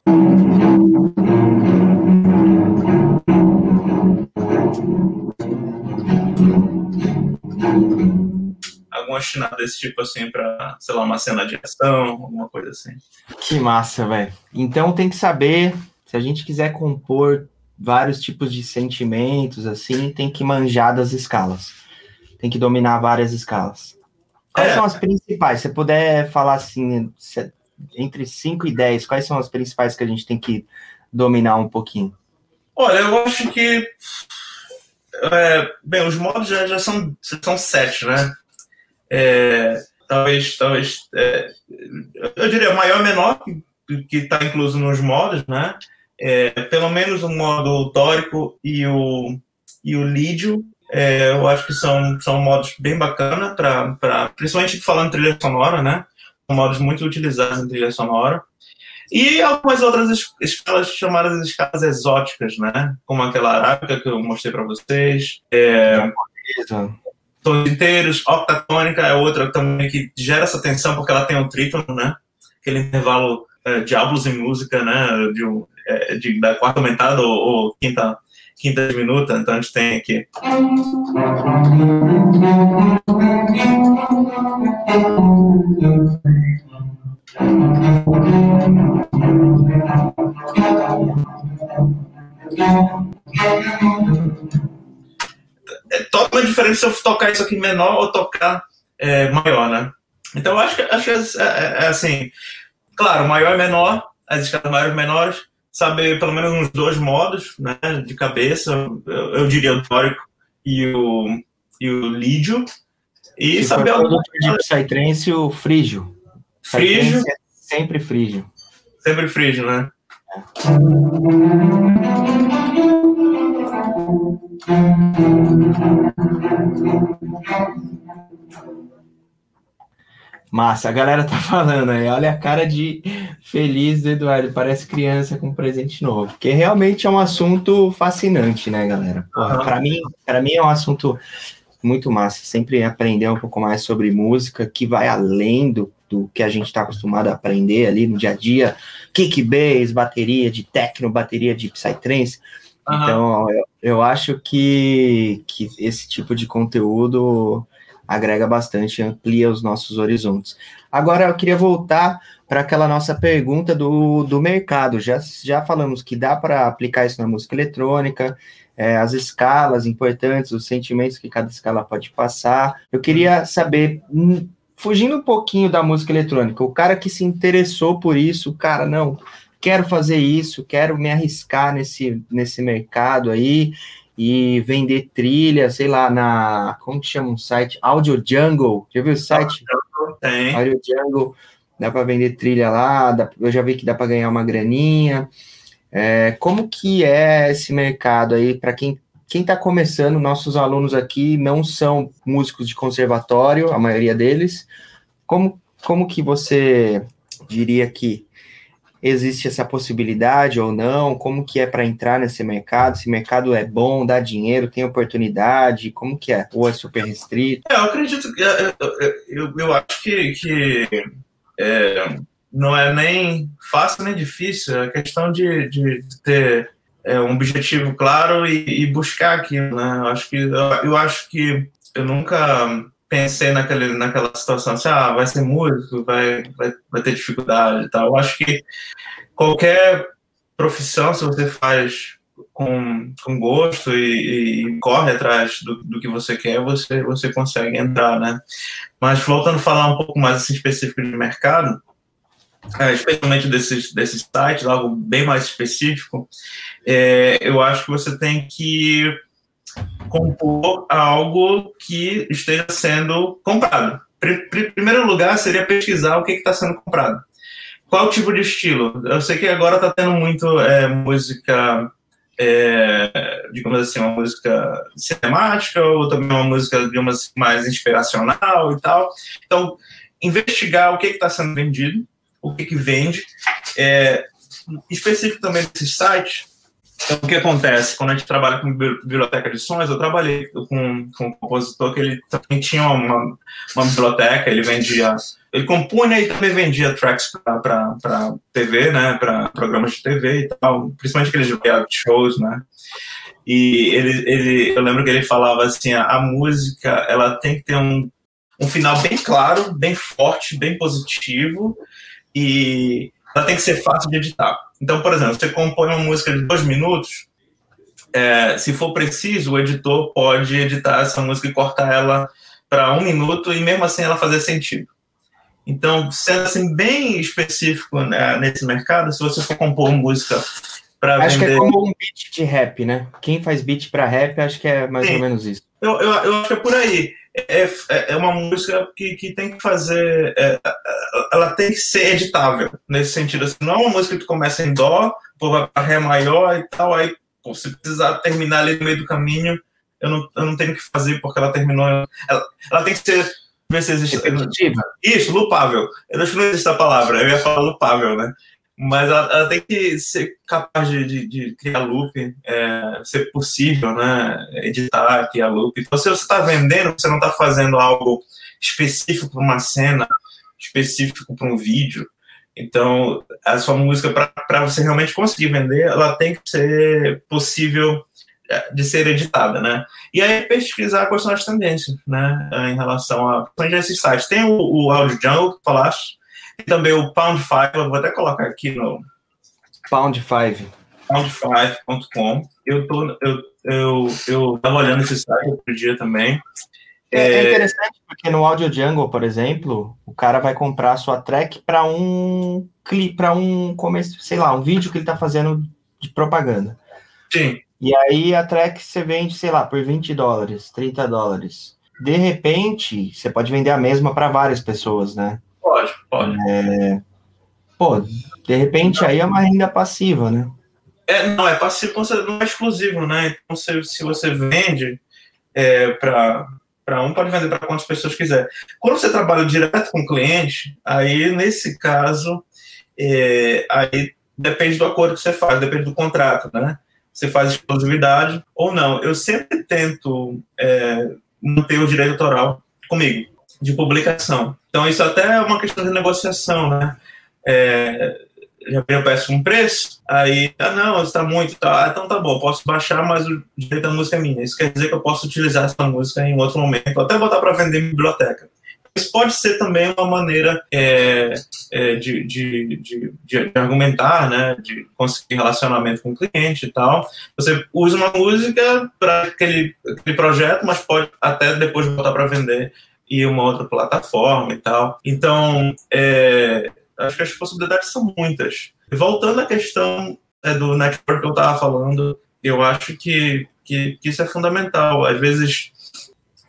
Alguma chinada desse tipo assim para, sei lá, uma cena de ação, alguma coisa assim. Que massa, velho. Então tem que saber, se a gente quiser compor vários tipos de sentimentos, assim, tem que manjar das escalas. Tem que dominar várias escalas. Quais é. são as principais? Se puder falar assim, entre 5 e 10, quais são as principais que a gente tem que dominar um pouquinho? Olha, eu acho que. É, bem, os modos já, já são, são sete, né? É, talvez, talvez é, eu diria maior menor que está incluso nos modos, né? É, pelo menos o modo tórico e o, e o lídio, é, eu acho que são, são modos bem bacanas, para principalmente falando trilha sonora, né? São modos muito utilizados em trilha sonora. E algumas outras escalas chamadas escalas exóticas, né? Como aquela arábica que eu mostrei para vocês. É, tons inteiros, octatônica é outra também que gera essa tensão porque ela tem um trítono, né? Aquele intervalo é, diablos em música, né? De, é, de, da quarta aumentada ou, ou, quinta quinta diminuta, então a gente tem aqui. É totalmente diferente se eu tocar isso aqui menor ou tocar é, maior, né? Então acho que, acho que é, é, é assim, claro, maior e menor, as escalas maiores e menores, saber pelo menos uns dois modos, né, de cabeça, eu, eu diria o tórico e o, e o lídio, e Se saber... For de Psytrance, o frígio. Frígio. É sempre frígio. Sempre frígio, né? Massa, a galera tá falando aí, olha a cara de feliz do Eduardo, parece criança com um presente novo, porque realmente é um assunto fascinante, né, galera? Uhum. Para mim, para mim é um assunto muito massa, sempre aprender um pouco mais sobre música que vai além do do que a gente está acostumado a aprender ali no dia a dia, kick bass, bateria de techno, bateria de psytrance. Uhum. Então, eu, eu, acho que, que esse tipo de conteúdo agrega bastante, amplia os nossos horizontes. Agora, eu queria voltar para aquela nossa pergunta do, do mercado. Já, já falamos que dá para aplicar isso na música eletrônica, é, as escalas importantes, os sentimentos que cada escala pode passar. Eu queria saber, hum, fugindo um pouquinho da música eletrônica, o cara que se interessou por isso, cara, não, quero fazer isso, quero me arriscar nesse, nesse mercado aí e vender trilha, sei lá, na. Como que chama um site? Audio Jungle. Já viu o site? Tem. Audio Jungle. Dá para vender trilha lá, dá, eu já vi que dá para ganhar uma graninha. É, como que é esse mercado aí para quem quem está começando, nossos alunos aqui não são músicos de conservatório, a maioria deles. Como, como que você diria que existe essa possibilidade ou não? Como que é para entrar nesse mercado? Se mercado é bom, dá dinheiro, tem oportunidade? Como que é? Ou é super restrito? É, eu acredito, eu, eu, eu acho que, que é, não é nem fácil nem difícil, é questão de, de ter é, um objetivo claro e, e, buscar aquilo, né? Eu acho que eu, eu, acho que eu nunca pensei naquele, naquela situação assim, ah, vai ser músico, vai, vai, vai ter dificuldade e tal. Eu acho que qualquer profissão, se você faz com, com gosto e, e corre atrás do, do, que você quer, você, você consegue entrar, né? Mas voltando a falar um pouco mais assim, específico de mercado, é, especialmente desses, desses sites, algo bem mais específico, é, eu acho que você tem que compor algo que esteja sendo comprado. Em primeiro lugar, seria pesquisar o que está sendo comprado. Qual tipo de estilo? Eu sei que agora está tendo muito é, música é, digamos assim, uma música cinemática ou também uma música, digamos mais inspiracional e tal. Então, investigar o que está sendo vendido, o que, que vende, é, específico também desses sites, então, o que acontece? Quando a gente trabalha com biblioteca de sons, eu trabalhei com, com um compositor que ele também tinha uma, uma biblioteca, ele vendia, ele compunha e também vendia tracks para TV, né, para programas de TV e tal, principalmente aqueles reality shows, né. E ele, ele, eu lembro que ele falava assim, a, a música, ela tem que ter um, um final bem claro, bem forte, bem positivo, e ela tem que ser fácil de editar. Então, por exemplo, você compõe uma música de dois minutos, é, se for preciso, o editor pode editar essa música e cortar ela para um minuto e mesmo assim ela fazer sentido. Então, sendo assim bem específico né, nesse mercado, se você for compor uma música para Acho vender... que é como um beat de rap, né? Quem faz beat para rap, acho que é mais Sim. ou menos isso. Eu, eu, eu acho que é por aí. É, é, é uma música que, que tem que fazer. É, ela tem que ser editável, nesse sentido. Assim, não é uma música que começa em Dó, pô, vai para Ré maior e tal, aí pô, se precisar terminar ali no meio do caminho, eu não, eu não tenho que fazer porque ela terminou. Ela, ela tem que ser. Ver se existe. Isso, lupável. Eu acho que não existe a palavra, eu ia falar lupável, né? Mas ela, ela, tem que ser capaz de, de, de criar loop, é, ser possível, né, editar, criar loop. Então, se você está vendendo, você não está fazendo algo específico para uma cena, específico para um vídeo. Então, a sua música, para você realmente conseguir vender, ela tem que ser possível é, de ser editada, né? E aí pesquisar quais são as tendências, né, em relação a esses sites. Tem o, o Audio Jungle, que falaste, e também o Pound 5, eu vou até colocar aqui no. Pound 5. Pound5.com. Eu, tô, eu, eu, eu tava olhando esse site outro dia também. É, é, é interessante porque no Audio Jungle, por exemplo, o cara vai comprar a sua track para um clipe, para um começo, sei lá, um vídeo que ele está fazendo de propaganda. Sim. E aí a track você vende, sei lá, por 20 dólares, 30 dólares. De repente, você pode vender a mesma para várias pessoas, né? Pode, pode. É... Pô, de repente aí é uma renda passiva, né? É, não, é passivo, não é exclusivo, né? Então, se, se você vende é, para para um, pode vender para quantas pessoas quiser. Quando você trabalha direto com o cliente, aí nesse caso, é, aí depende do acordo que você faz, depende do contrato, né? Você faz exclusividade ou não. Eu sempre tento é, manter o direito autoral comigo de publicação. Então, isso até é uma questão de negociação, né? É, eu peço um preço, aí, ah, não, está muito, tá, ah, então tá bom, posso baixar, mas o direito da música é minha. Isso quer dizer que eu posso utilizar essa música em outro momento, até botar para vender em biblioteca. Isso pode ser também uma maneira é, é, de, de, de, de, argumentar, né, de conseguir relacionamento com o cliente e tal. Você usa uma música para aquele, aquele projeto, mas pode até depois botar para vender e uma outra plataforma e tal. Então, é, acho que as possibilidades são muitas. Voltando à questão é, do network que eu estava falando, eu acho que, que, que, isso é fundamental. Às vezes,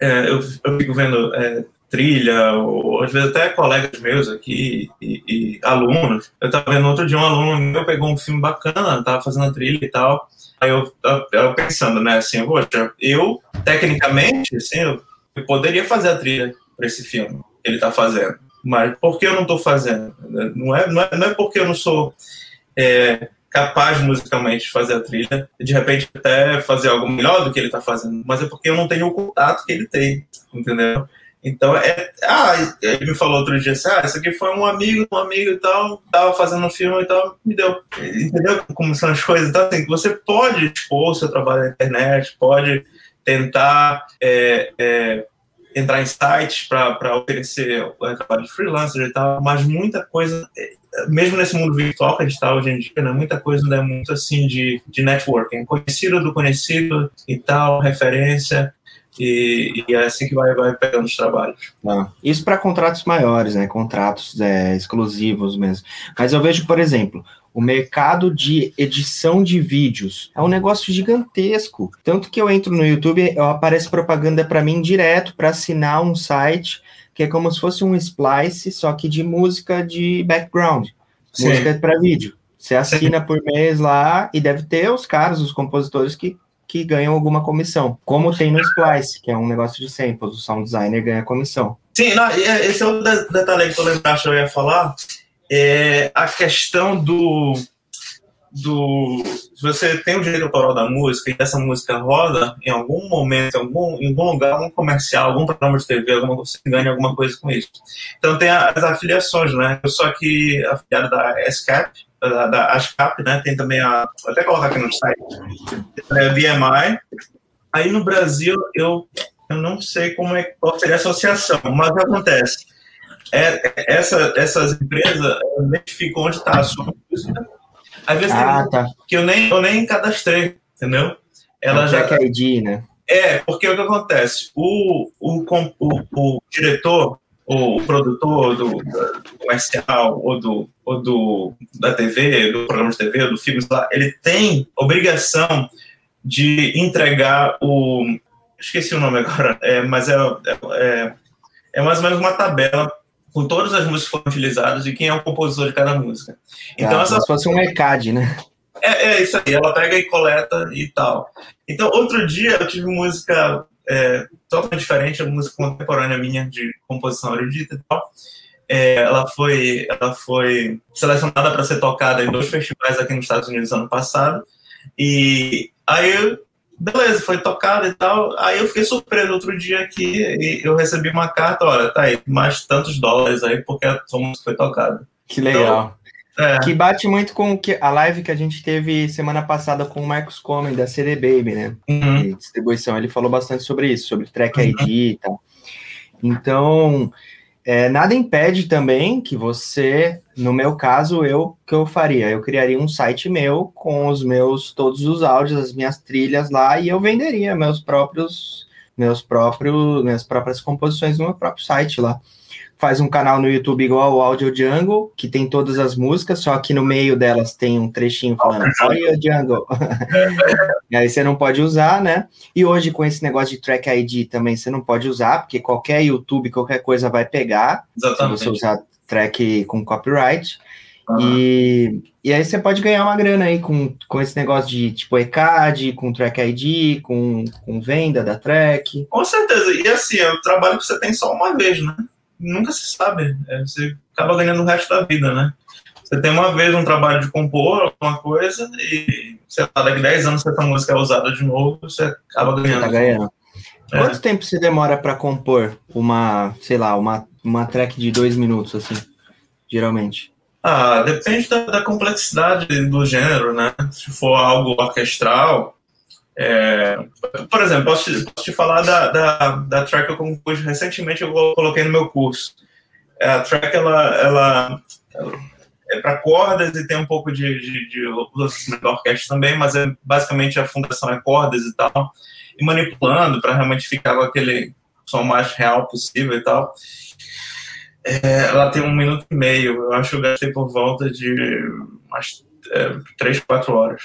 é, eu, eu fico vendo é, trilha, ou às vezes até colegas meus aqui e, e alunos. Eu estava vendo outro dia um aluno meu pegou um filme bacana, estava fazendo trilha e tal. Aí eu, eu, eu pensando, né, assim, poxa, eu, tecnicamente, assim, eu eu poderia fazer a trilha para esse filme que ele está fazendo. Mas por que eu não estou fazendo? Não é, não, é, não é porque eu não sou é, capaz musicalmente de fazer a trilha, de repente até fazer algo melhor do que ele está fazendo, mas é porque eu não tenho o contato que ele tem, entendeu? Então, é. Ah, ele me falou outro dia assim: ah, isso aqui foi um amigo, um amigo e tal, tava fazendo um filme e tal, me deu. Entendeu como são as coisas? Então, assim, você pode expor o seu trabalho na internet, pode tentar é, é, entrar em sites para oferecer trabalho de freelancer e tal, mas muita coisa, é, mesmo nesse mundo virtual que a gente está hoje em dia, né, muita coisa ainda é muito assim de, de networking, conhecido do conhecido e tal, referência, e, e, é assim que vai, vai pegando os trabalhos. Ah, isso para contratos maiores, né? Contratos é, exclusivos mesmo. Mas eu vejo, por exemplo, o mercado de edição de vídeos é um negócio gigantesco. Tanto que eu entro no YouTube, eu aparece propaganda para mim direto para assinar um site que é como se fosse um splice, só que de música de background, Sim. música para vídeo. Você assina por mês lá e deve ter os caras, os compositores que, que ganham alguma comissão. Como tem no Splice, que é um negócio de samples, o sound designer ganha comissão. Sim, não, esse é o detalhe que eu lembrava que eu ia falar. É a questão do do. Se você tem o direito autoral da música e essa música roda em algum momento, em algum, em algum lugar, algum comercial, algum programa de TV, alguma, você ganha alguma coisa com isso. Então tem as afiliações, né? Eu sou aqui afiliado da SCAP, da, da ASCAP, né? Tem também a. Vou até colocar aqui no site. É a BMI. Aí no Brasil, eu, eu não sei como é qual seria a associação, mas acontece? É, essa, essas empresas identificam onde está a sua música às vezes ah, tá. que eu nem, eu nem cadastrei, entendeu? Ela é já. ID, né? É, porque o que acontece? O, o, o, o diretor, o produtor do, do, comercial ou, do, ou do, da TV, do programa de TV, do filme, ele tem obrigação de entregar o. Esqueci o nome agora, é, mas é, é, é mais ou menos uma tabela com todas as músicas que foram utilizadas e quem é o compositor de cada música. Então, ah, essa... Se fosse um ECAD, né? É, é, isso aí, ela pega e coleta e tal. Então, outro dia eu tive música é, totalmente diferente, a música contemporânea minha de composição erudita e tal. É, ela foi ela foi selecionada para ser tocada em dois festivais aqui nos Estados Unidos ano passado e aí eu Beleza, foi tocado e tal. Aí eu fiquei surpreso outro dia aqui e eu recebi uma carta, olha, tá aí, mais tantos dólares aí porque a sua música foi tocada. Que legal. Então, é. Que bate muito com a live que a gente teve semana passada com o Marcos Comen, da CD Baby, né? Uhum. De distribuição. Ele falou bastante sobre isso, sobre track ID uhum. e tal. Então, é, nada impede também que você, no meu caso, eu que eu faria, eu criaria um site meu com os meus todos os áudios, as minhas trilhas lá e eu venderia meus próprios meus próprios minhas próprias composições no meu próprio site lá faz um canal no YouTube igual o Audio Jungle, que tem todas as músicas, só que no meio delas tem um trechinho falando Audio Jungle. e aí você não pode usar, né? E hoje com esse negócio de Track ID também você não pode usar, porque qualquer YouTube, qualquer coisa vai pegar, Exatamente. se você usar track com copyright. Uhum. E, e aí você pode ganhar uma grana aí com, com esse negócio de tipo ECAD, com Track ID, com, com venda da track. Com certeza. E assim, é o trabalho que você tem só uma vez, né? Nunca se sabe. É, você acaba ganhando o resto da vida, né? Você tem uma vez um trabalho de compor alguma coisa e, sei lá, daqui 10 anos essa música é usada de novo, você acaba ganhando. Você tá ganhando. É. Quanto tempo você demora para compor uma, sei lá, uma, uma track de dois minutos, assim, geralmente? Ah, depende da, da complexidade do gênero, né? Se for algo orquestral, é, por exemplo, posso te, posso te falar da, da, da, track eu compus recentemente, eu coloquei no meu curso. É, a track, ela, ela, ela é para cordas e tem um pouco de, de, de, de orquestra também, mas é, basicamente a fundação é cordas e tal, e manipulando para realmente ficar com aquele som mais real possível e tal. É, ela tem um minuto e meio, eu acho que eu gastei por volta de umas é, três, quatro horas.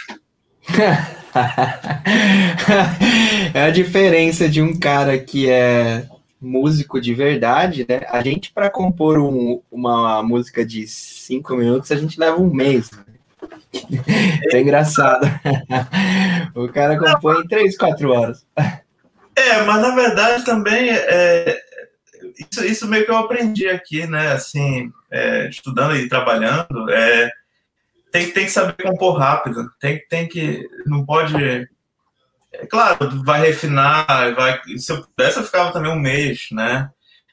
é a diferença de um cara que é músico de verdade, né? A gente, para compor um, uma música de cinco minutos, a gente leva um mês. É engraçado. o cara compõe em três, quatro horas. É, mas na verdade também é, isso, isso meio que eu aprendi aqui, né? Assim, é, estudando e trabalhando, é, tem, tem que saber compor rápido. Tem, tem que. Não pode. É claro, vai refinar, vai. Se eu pudesse, eu ficava também um mês, né?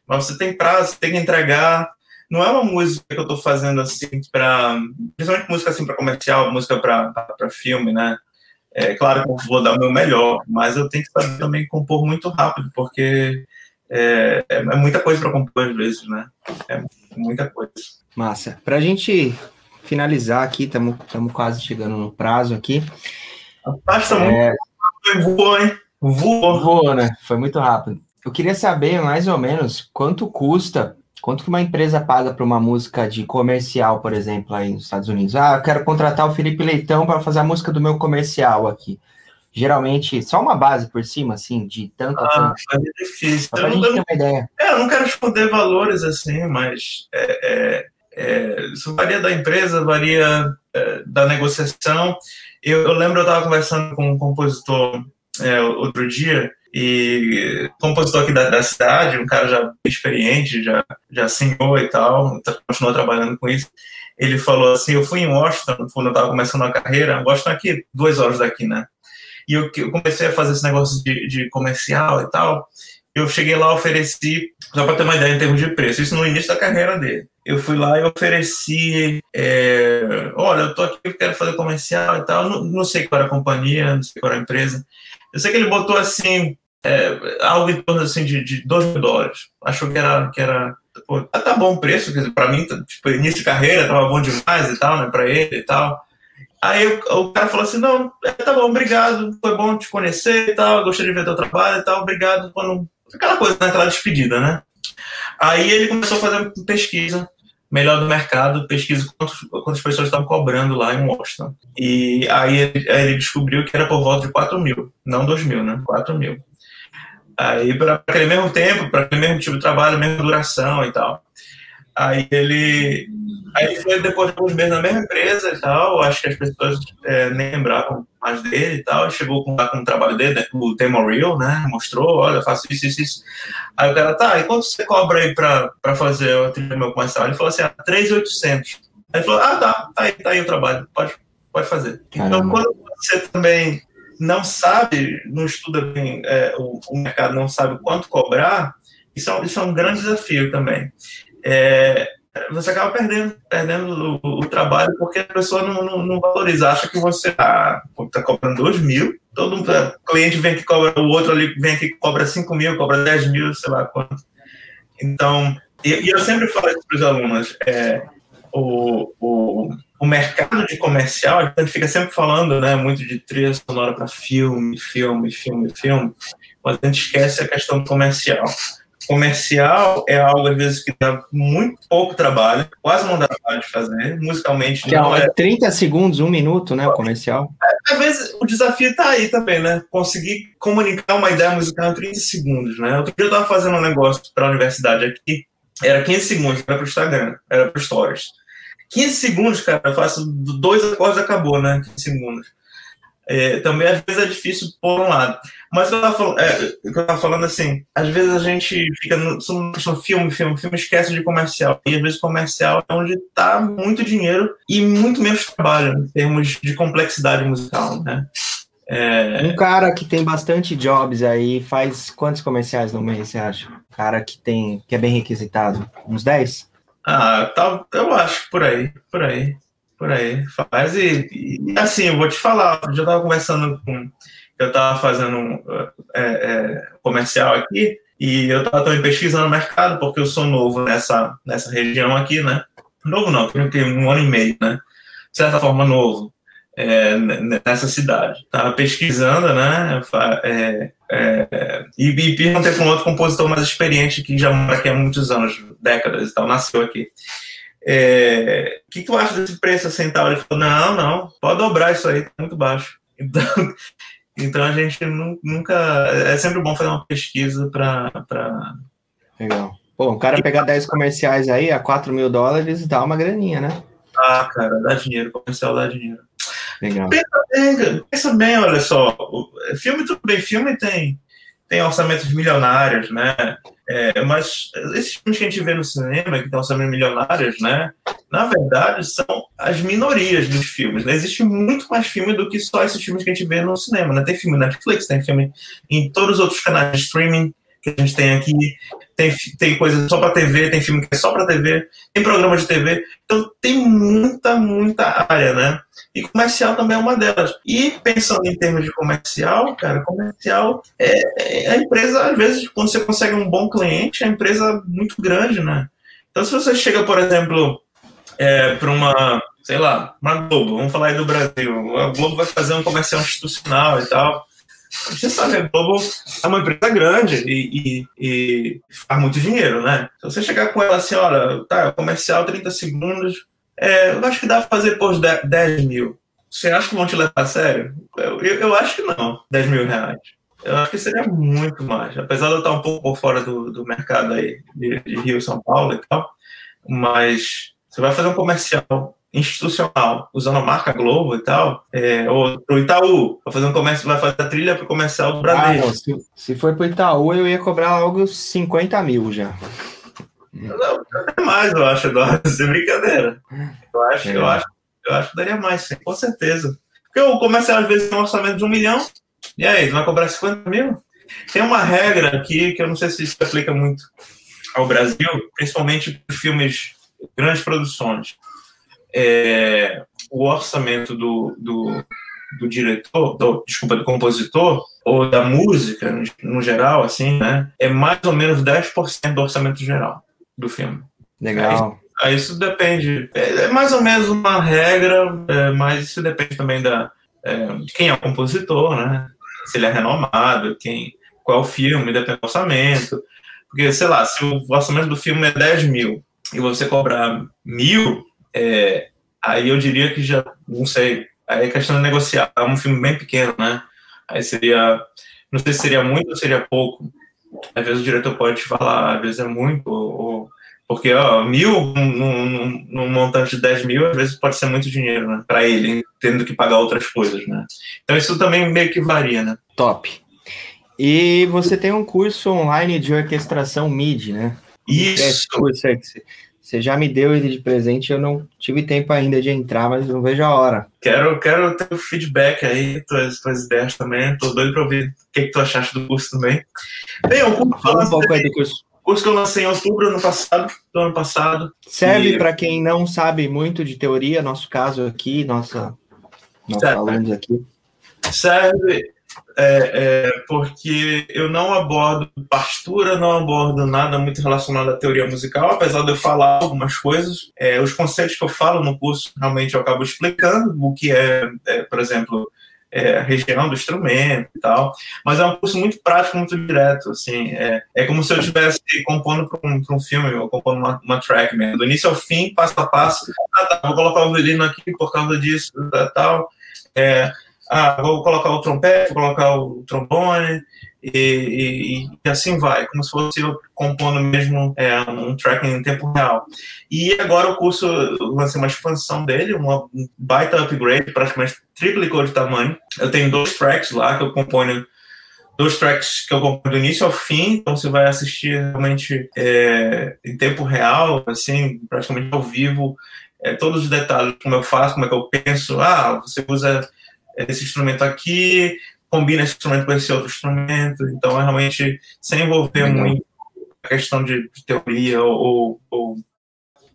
Mas você tem prazo, tem que entregar. Não é uma música que eu estou fazendo assim para. Principalmente música assim para comercial, música para filme, né? É claro que eu vou dar o meu melhor, mas eu tenho que saber também compor muito rápido, porque é, é muita coisa para compor às vezes, né? É muita coisa. Massa. Para a gente finalizar aqui, estamos quase chegando no prazo aqui. Passa é... muito voou, hein? Voou. Voou, né? Foi muito rápido. Eu queria saber mais ou menos quanto custa, quanto que uma empresa paga para uma música de comercial, por exemplo, aí nos Estados Unidos. Ah, eu quero contratar o Felipe Leitão para fazer a música do meu comercial aqui. Geralmente, só uma base por cima, assim, de tanto ah, tanto. É difícil. Pra eu gente não, ter uma ideia. É, eu não quero responder valores assim, mas é, é é, isso varia da empresa, varia é, da negociação. Eu, eu lembro, eu estava conversando com um compositor é, outro dia, e compositor aqui da, da, cidade, um cara já experiente, já, já assinou e tal, tá, continuou trabalhando com isso. Ele falou assim: Eu fui em Washington, quando eu estava começando a carreira, Washington aqui, duas horas daqui, né? E eu, eu comecei a fazer esse negócio de, de comercial e tal. Eu cheguei lá, ofereci, só para ter uma ideia em termos de preço, isso no início da carreira dele. Eu fui lá e ofereci, é, olha, eu tô aqui, eu quero fazer comercial e tal. Não, não sei qual era a companhia, não sei qual era a empresa. Eu sei que ele botou assim, é, algo em torno assim, de, de 2 mil dólares. Achou que era, que era pô, tá bom o preço, pra mim, tipo, início de carreira, tava bom demais e tal, né, pra ele e tal. Aí o, o, cara falou assim: não, é, tá bom, obrigado, foi bom te conhecer e tal, gostei de ver teu trabalho e tal, obrigado. Quando... Aquela coisa, né, aquela despedida, né? Aí ele começou a fazer pesquisa, melhor do mercado, pesquisa quantos, quantas pessoas estavam cobrando lá em Washington. E aí ele, aí ele descobriu que era por volta de 4 mil, não 2 mil, né? 4 mil. Aí, para aquele mesmo tempo, para aquele mesmo tipo de trabalho, mesma duração e tal. Aí ele, aí foi depois de alguns meses na mesma empresa e tal. Acho que as pessoas é, nem lembravam mais dele e tal. Chegou com, com o trabalho dele, né, o Demo Real, né? Mostrou, olha, eu faço isso, isso, isso. Aí o cara, tá, e quanto você cobra aí pra, pra fazer o meu comercial? Ele falou assim, ah, 3,800. Aí ele falou, ah, tá, tá aí, tá aí o trabalho, pode, pode fazer. Caramba. Então, quando você também não sabe, não estuda bem é, o, o mercado, não sabe quanto cobrar, isso é, isso é um grande desafio também é, você acaba perdendo, perdendo o, o, trabalho porque a pessoa não, não, não valoriza, acha que você está tá cobrando 2 mil, todo um cliente vem que cobra, o outro ali vem que cobra 5 mil, cobra 10 mil, sei lá quanto. Então, e, e eu sempre falo isso para os alunos, é, o, o, o mercado de comercial, a gente fica sempre falando né, muito de trilha sonora para filme, filme, filme, filme, mas a gente esquece a questão comercial comercial é algo, às vezes, que dá muito pouco trabalho, quase não dá trabalho de fazer, musicalmente. Que não é 30 é segundos, um minuto, né, o comercial. É, às vezes, o desafio está aí também, né? Conseguir comunicar uma ideia musical em 30 segundos, né? Outro dia eu estava fazendo um negócio para a universidade aqui, era 15 segundos, era para o Instagram, era para Stories. 15 segundos, cara, eu faço dois acordes acabou, né? 15 segundos. É, também às vezes é difícil por um lado. Mas eu tava falando, é, falando assim, às vezes a gente fica no, no filme, filme, filme, esquece de comercial. E às vezes comercial é onde tá muito dinheiro e muito menos trabalho em termos de complexidade musical, né? É... Um cara que tem bastante jobs aí, faz quantos comerciais no mês, você acha? Um cara que tem, que é bem requisitado, uns 10? Ah, tá, eu acho, por aí, por aí. Por aí, faz e, e assim, eu vou te falar, eu já estava conversando com, eu estava fazendo um é, é, comercial aqui, e eu estava também pesquisando o mercado, porque eu sou novo nessa, nessa região aqui, né? Novo não, tenho um ano e meio, né? De certa forma, novo é, nessa cidade. Estava pesquisando, né? É, é, e, e perguntei para um outro compositor mais experiente que já mora aqui há muitos anos, décadas e tal, nasceu aqui é, o que, tu acha desse preço assim tal? Ele falou, não, não, pode dobrar isso aí, tá muito baixo. Então, então a gente nunca. É sempre bom fazer uma pesquisa para. Pra... Legal. Pô, o cara pegar 10 comerciais aí a 4 mil dólares dá uma graninha, né? Ah, cara, dá dinheiro, comercial dá dinheiro. Legal. Pensa bem, pensa bem, olha só. Filme, tudo bem, filme tem, tem orçamentos milionários, né? É, mas esses filmes que a gente vê no cinema, que estão sendo milionários, né? Na verdade, são as minorias dos filmes. Né? Existe muito mais filme do que só esses filmes que a gente vê no cinema. Né? Tem filme na Netflix, tem filme em todos os outros canais de streaming que a gente tem aqui. Tem, tem coisa só para TV, tem filme que é só para TV, tem programa de TV. Então tem muita, muita área, né? E comercial também é uma delas. E pensando em termos de comercial, cara, comercial é, é a empresa, às vezes, quando você consegue um bom cliente, é a empresa muito grande, né? Então, se você chega, por exemplo, é, para uma, sei lá, uma Globo, vamos falar aí do Brasil, a Globo vai fazer um comercial institucional e tal. Você sabe, a Globo é uma empresa grande e, e, e faz muito dinheiro, né? Se você chegar com ela assim, olha, tá, comercial 30 segundos, é, eu acho que dá pra fazer por 10 mil. Você acha que vão te levar a sério? Eu, eu, eu, acho que não, 10 mil reais. Eu acho que seria muito mais. Apesar de eu estar um pouco por fora do, do mercado aí de, de Rio, São Paulo e tal, mas você vai fazer um comercial institucional, usando a marca Globo e tal, é, ou pro Itaú, vai fazer um comércio, vai fazer a trilha pro comercial do Bradesco. Ah, não, se, se for pro Itaú, eu ia cobrar logo 50 mil já. Não, até mais, eu acho, Eduardo, sem brincadeira. Eu acho, é. eu acho, eu acho que daria mais, sim, com certeza. Porque o comercial às vezes tem um orçamento de um milhão, e aí, vai cobrar 50 mil? Tem uma regra aqui que eu não sei se isso aplica muito ao Brasil, principalmente para filmes, grandes produções. É, o orçamento do, do, do diretor, do, desculpa, do compositor, ou da música no, no geral, assim, né, é mais ou menos 10% do orçamento geral do filme. Legal. Aí, aí isso depende, é, é, mais ou menos uma regra, é, mas isso depende também da, é, de quem é o compositor, né? Se ele é renomado, quem, qual é o filme, depende do orçamento. Porque, sei lá, se o orçamento do filme é 10 mil e você cobrar mil, é, aí eu diria que já, não sei, aí é questão de negociar. É um filme bem pequeno, né? Aí seria, não sei se seria muito ou seria pouco. Às vezes o diretor pode te falar, às vezes é muito, ou, porque ó, mil num, num, montante de 10 mil, às vezes pode ser muito dinheiro, né? Para ele, tendo que pagar outras coisas, né? Então isso também meio que varia, né? Top. E você tem um curso online de orquestração MIDI, né? Isso. Aí que você, já me deu ele de presente, eu não tive tempo ainda de entrar, mas não vejo a hora. Quero, quero ter o feedback aí, tuas, tuas ideias também. Tô doido para ouvir o que, que tu achaste do curso também. Bem, o curso Fala um pouco aí do curso. Curso que eu lancei em outubro ano passado, do ano passado. Serve e... para quem não sabe muito de teoria, nosso caso aqui, nossa, nossos alunos aqui. Serve é, é, porque eu não abordo partitura, não abordo nada muito relacionado à teoria musical, apesar de eu falar algumas coisas. É, os conceitos que eu falo no curso, realmente eu acabo explicando o que é, é por exemplo, é, a região do instrumento e tal, mas é um curso muito prático, muito direto, assim, é, é como se eu estivesse compondo para um, um, filme, ou compondo uma, uma track mesmo, do início ao fim, passo a passo, ah, tá, vou colocar o violino aqui por causa disso, tal, é, ah, vou colocar o trompete, vou colocar o trombone, e, e, e, assim vai, como se fosse eu compondo mesmo é, um track em tempo real. E agora o curso lancei uma expansão dele, uma um baita upgrade, praticamente triplicou de tamanho. Eu tenho dois tracks lá que eu componho, dois tracks que eu componho do início ao fim, então você vai assistir realmente é, em tempo real, assim, praticamente ao vivo, é, todos os detalhes, como eu faço, como é que eu penso. Ah, você usa esse instrumento aqui, combina esse instrumento com esse outro instrumento, então é realmente sem envolver muito a questão de, de teoria ou, ou,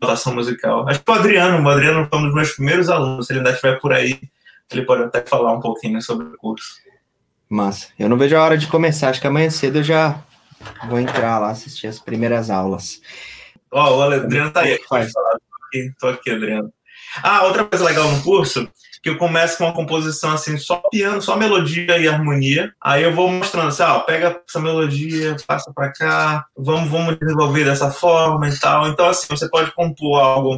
notação musical. Acho que o Adriano, o Adriano foi um dos meus primeiros alunos, se ele ainda estiver por aí, ele pode até falar um pouquinho sobre o curso. Massa. Eu não vejo a hora de começar, acho que amanhã cedo eu já vou entrar lá, assistir as primeiras aulas. Ó, oh, o Adriano tá aí. Faz. Tô aqui, tô aqui, Adriano. Ah, outra coisa legal no curso que eu começo com uma composição assim, só piano, só melodia e harmonia. Aí eu vou mostrando assim, ó, pega essa melodia, passa para cá, vamos, vamos desenvolver dessa forma e tal. Então, assim, você pode compor algo.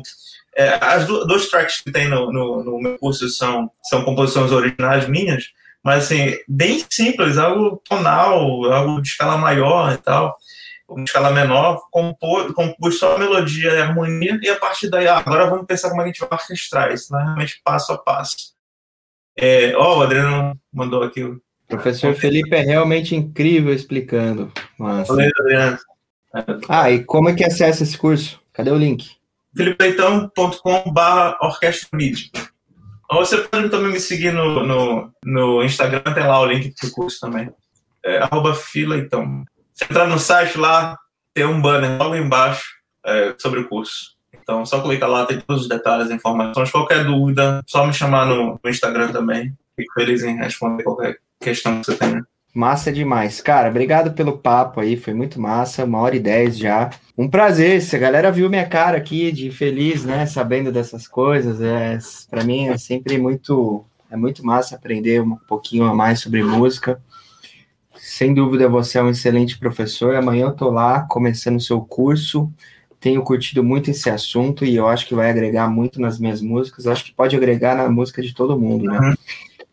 É, as do, dois tracks que tem no, no, no, meu curso são, são composições originais minhas, mas assim, bem simples, algo tonal, algo de escala maior e tal uma escala menor, compor, compus só a melodia e a harmonia, e a partir daí, ah, agora vamos pensar como a gente vai orquestrar isso, né? realmente passo a passo. É, ó, o Adriano mandou aqui. O professor Felipe é realmente incrível explicando. Nossa. Valeu, Adriano. Ah, e como é que acessa esse curso? Cadê o link? felipeitão.com barra orquestra Ou você pode também me seguir no, no, no Instagram, tem lá o link do curso também. É, arroba fileitão. Se entrar no site lá, tem um banner logo embaixo é, sobre o curso. Então, só clica lá, tem todos os detalhes, informações. Qualquer dúvida, só me chamar no, no Instagram também. Fico feliz em responder qualquer questão que você tenha. Massa demais. Cara, obrigado pelo papo aí, foi muito massa, uma hora e dez já. Um prazer, se a galera viu minha cara aqui de feliz, né, sabendo dessas coisas, é, para mim é sempre muito, é muito massa aprender um pouquinho a mais sobre música. Sem dúvida, você é um excelente professor. Amanhã eu estou lá começando o seu curso. Tenho curtido muito esse assunto e eu acho que vai agregar muito nas minhas músicas. acho que pode agregar na música de todo mundo, né?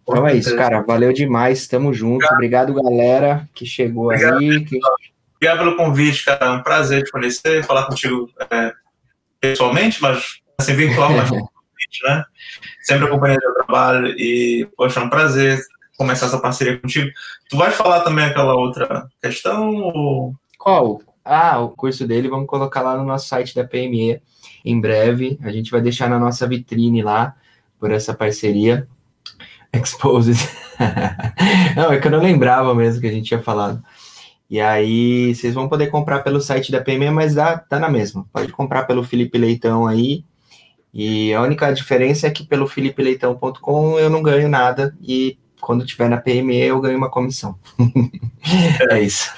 Então é isso, cara. Valeu demais. Tamo junto. Obrigado, galera, que chegou Obrigado, aí. Que... Obrigado pelo convite, cara. É um prazer te conhecer, falar contigo é, pessoalmente, mas assim, virtual, mas né? Sempre acompanhando o trabalho e, poxa, é um prazer começar essa parceria contigo. Tu vai falar também aquela outra questão? Ou... Qual? Ah, o curso dele, vamos colocar lá no nosso site da PME em breve. A gente vai deixar na nossa vitrine lá por essa parceria. Exposed. não, é que eu não lembrava mesmo que a gente tinha falado. E aí, vocês vão poder comprar pelo site da PME, mas dá, tá na mesma. Pode comprar pelo Felipe Leitão aí. E a única diferença é que pelo felipeleitão.com eu não ganho nada e quando tiver na PME eu ganho uma comissão. é isso.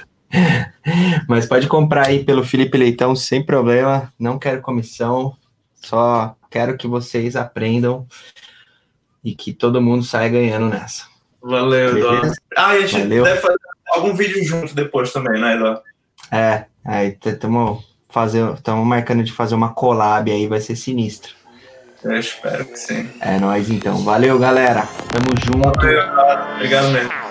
Mas pode comprar aí pelo Felipe Leitão sem problema, não quero comissão, só quero que vocês aprendam e que todo mundo saia ganhando nessa. Valeu, Eduardo. Ah, a gente Valeu. deve fazer algum vídeo junto depois também, né, Eduardo? É, aí estamos marcando de fazer uma collab aí, vai ser sinistro. Eu espero que sim. É nóis então. Valeu, galera. Tamo junto. Valeu, obrigado mesmo.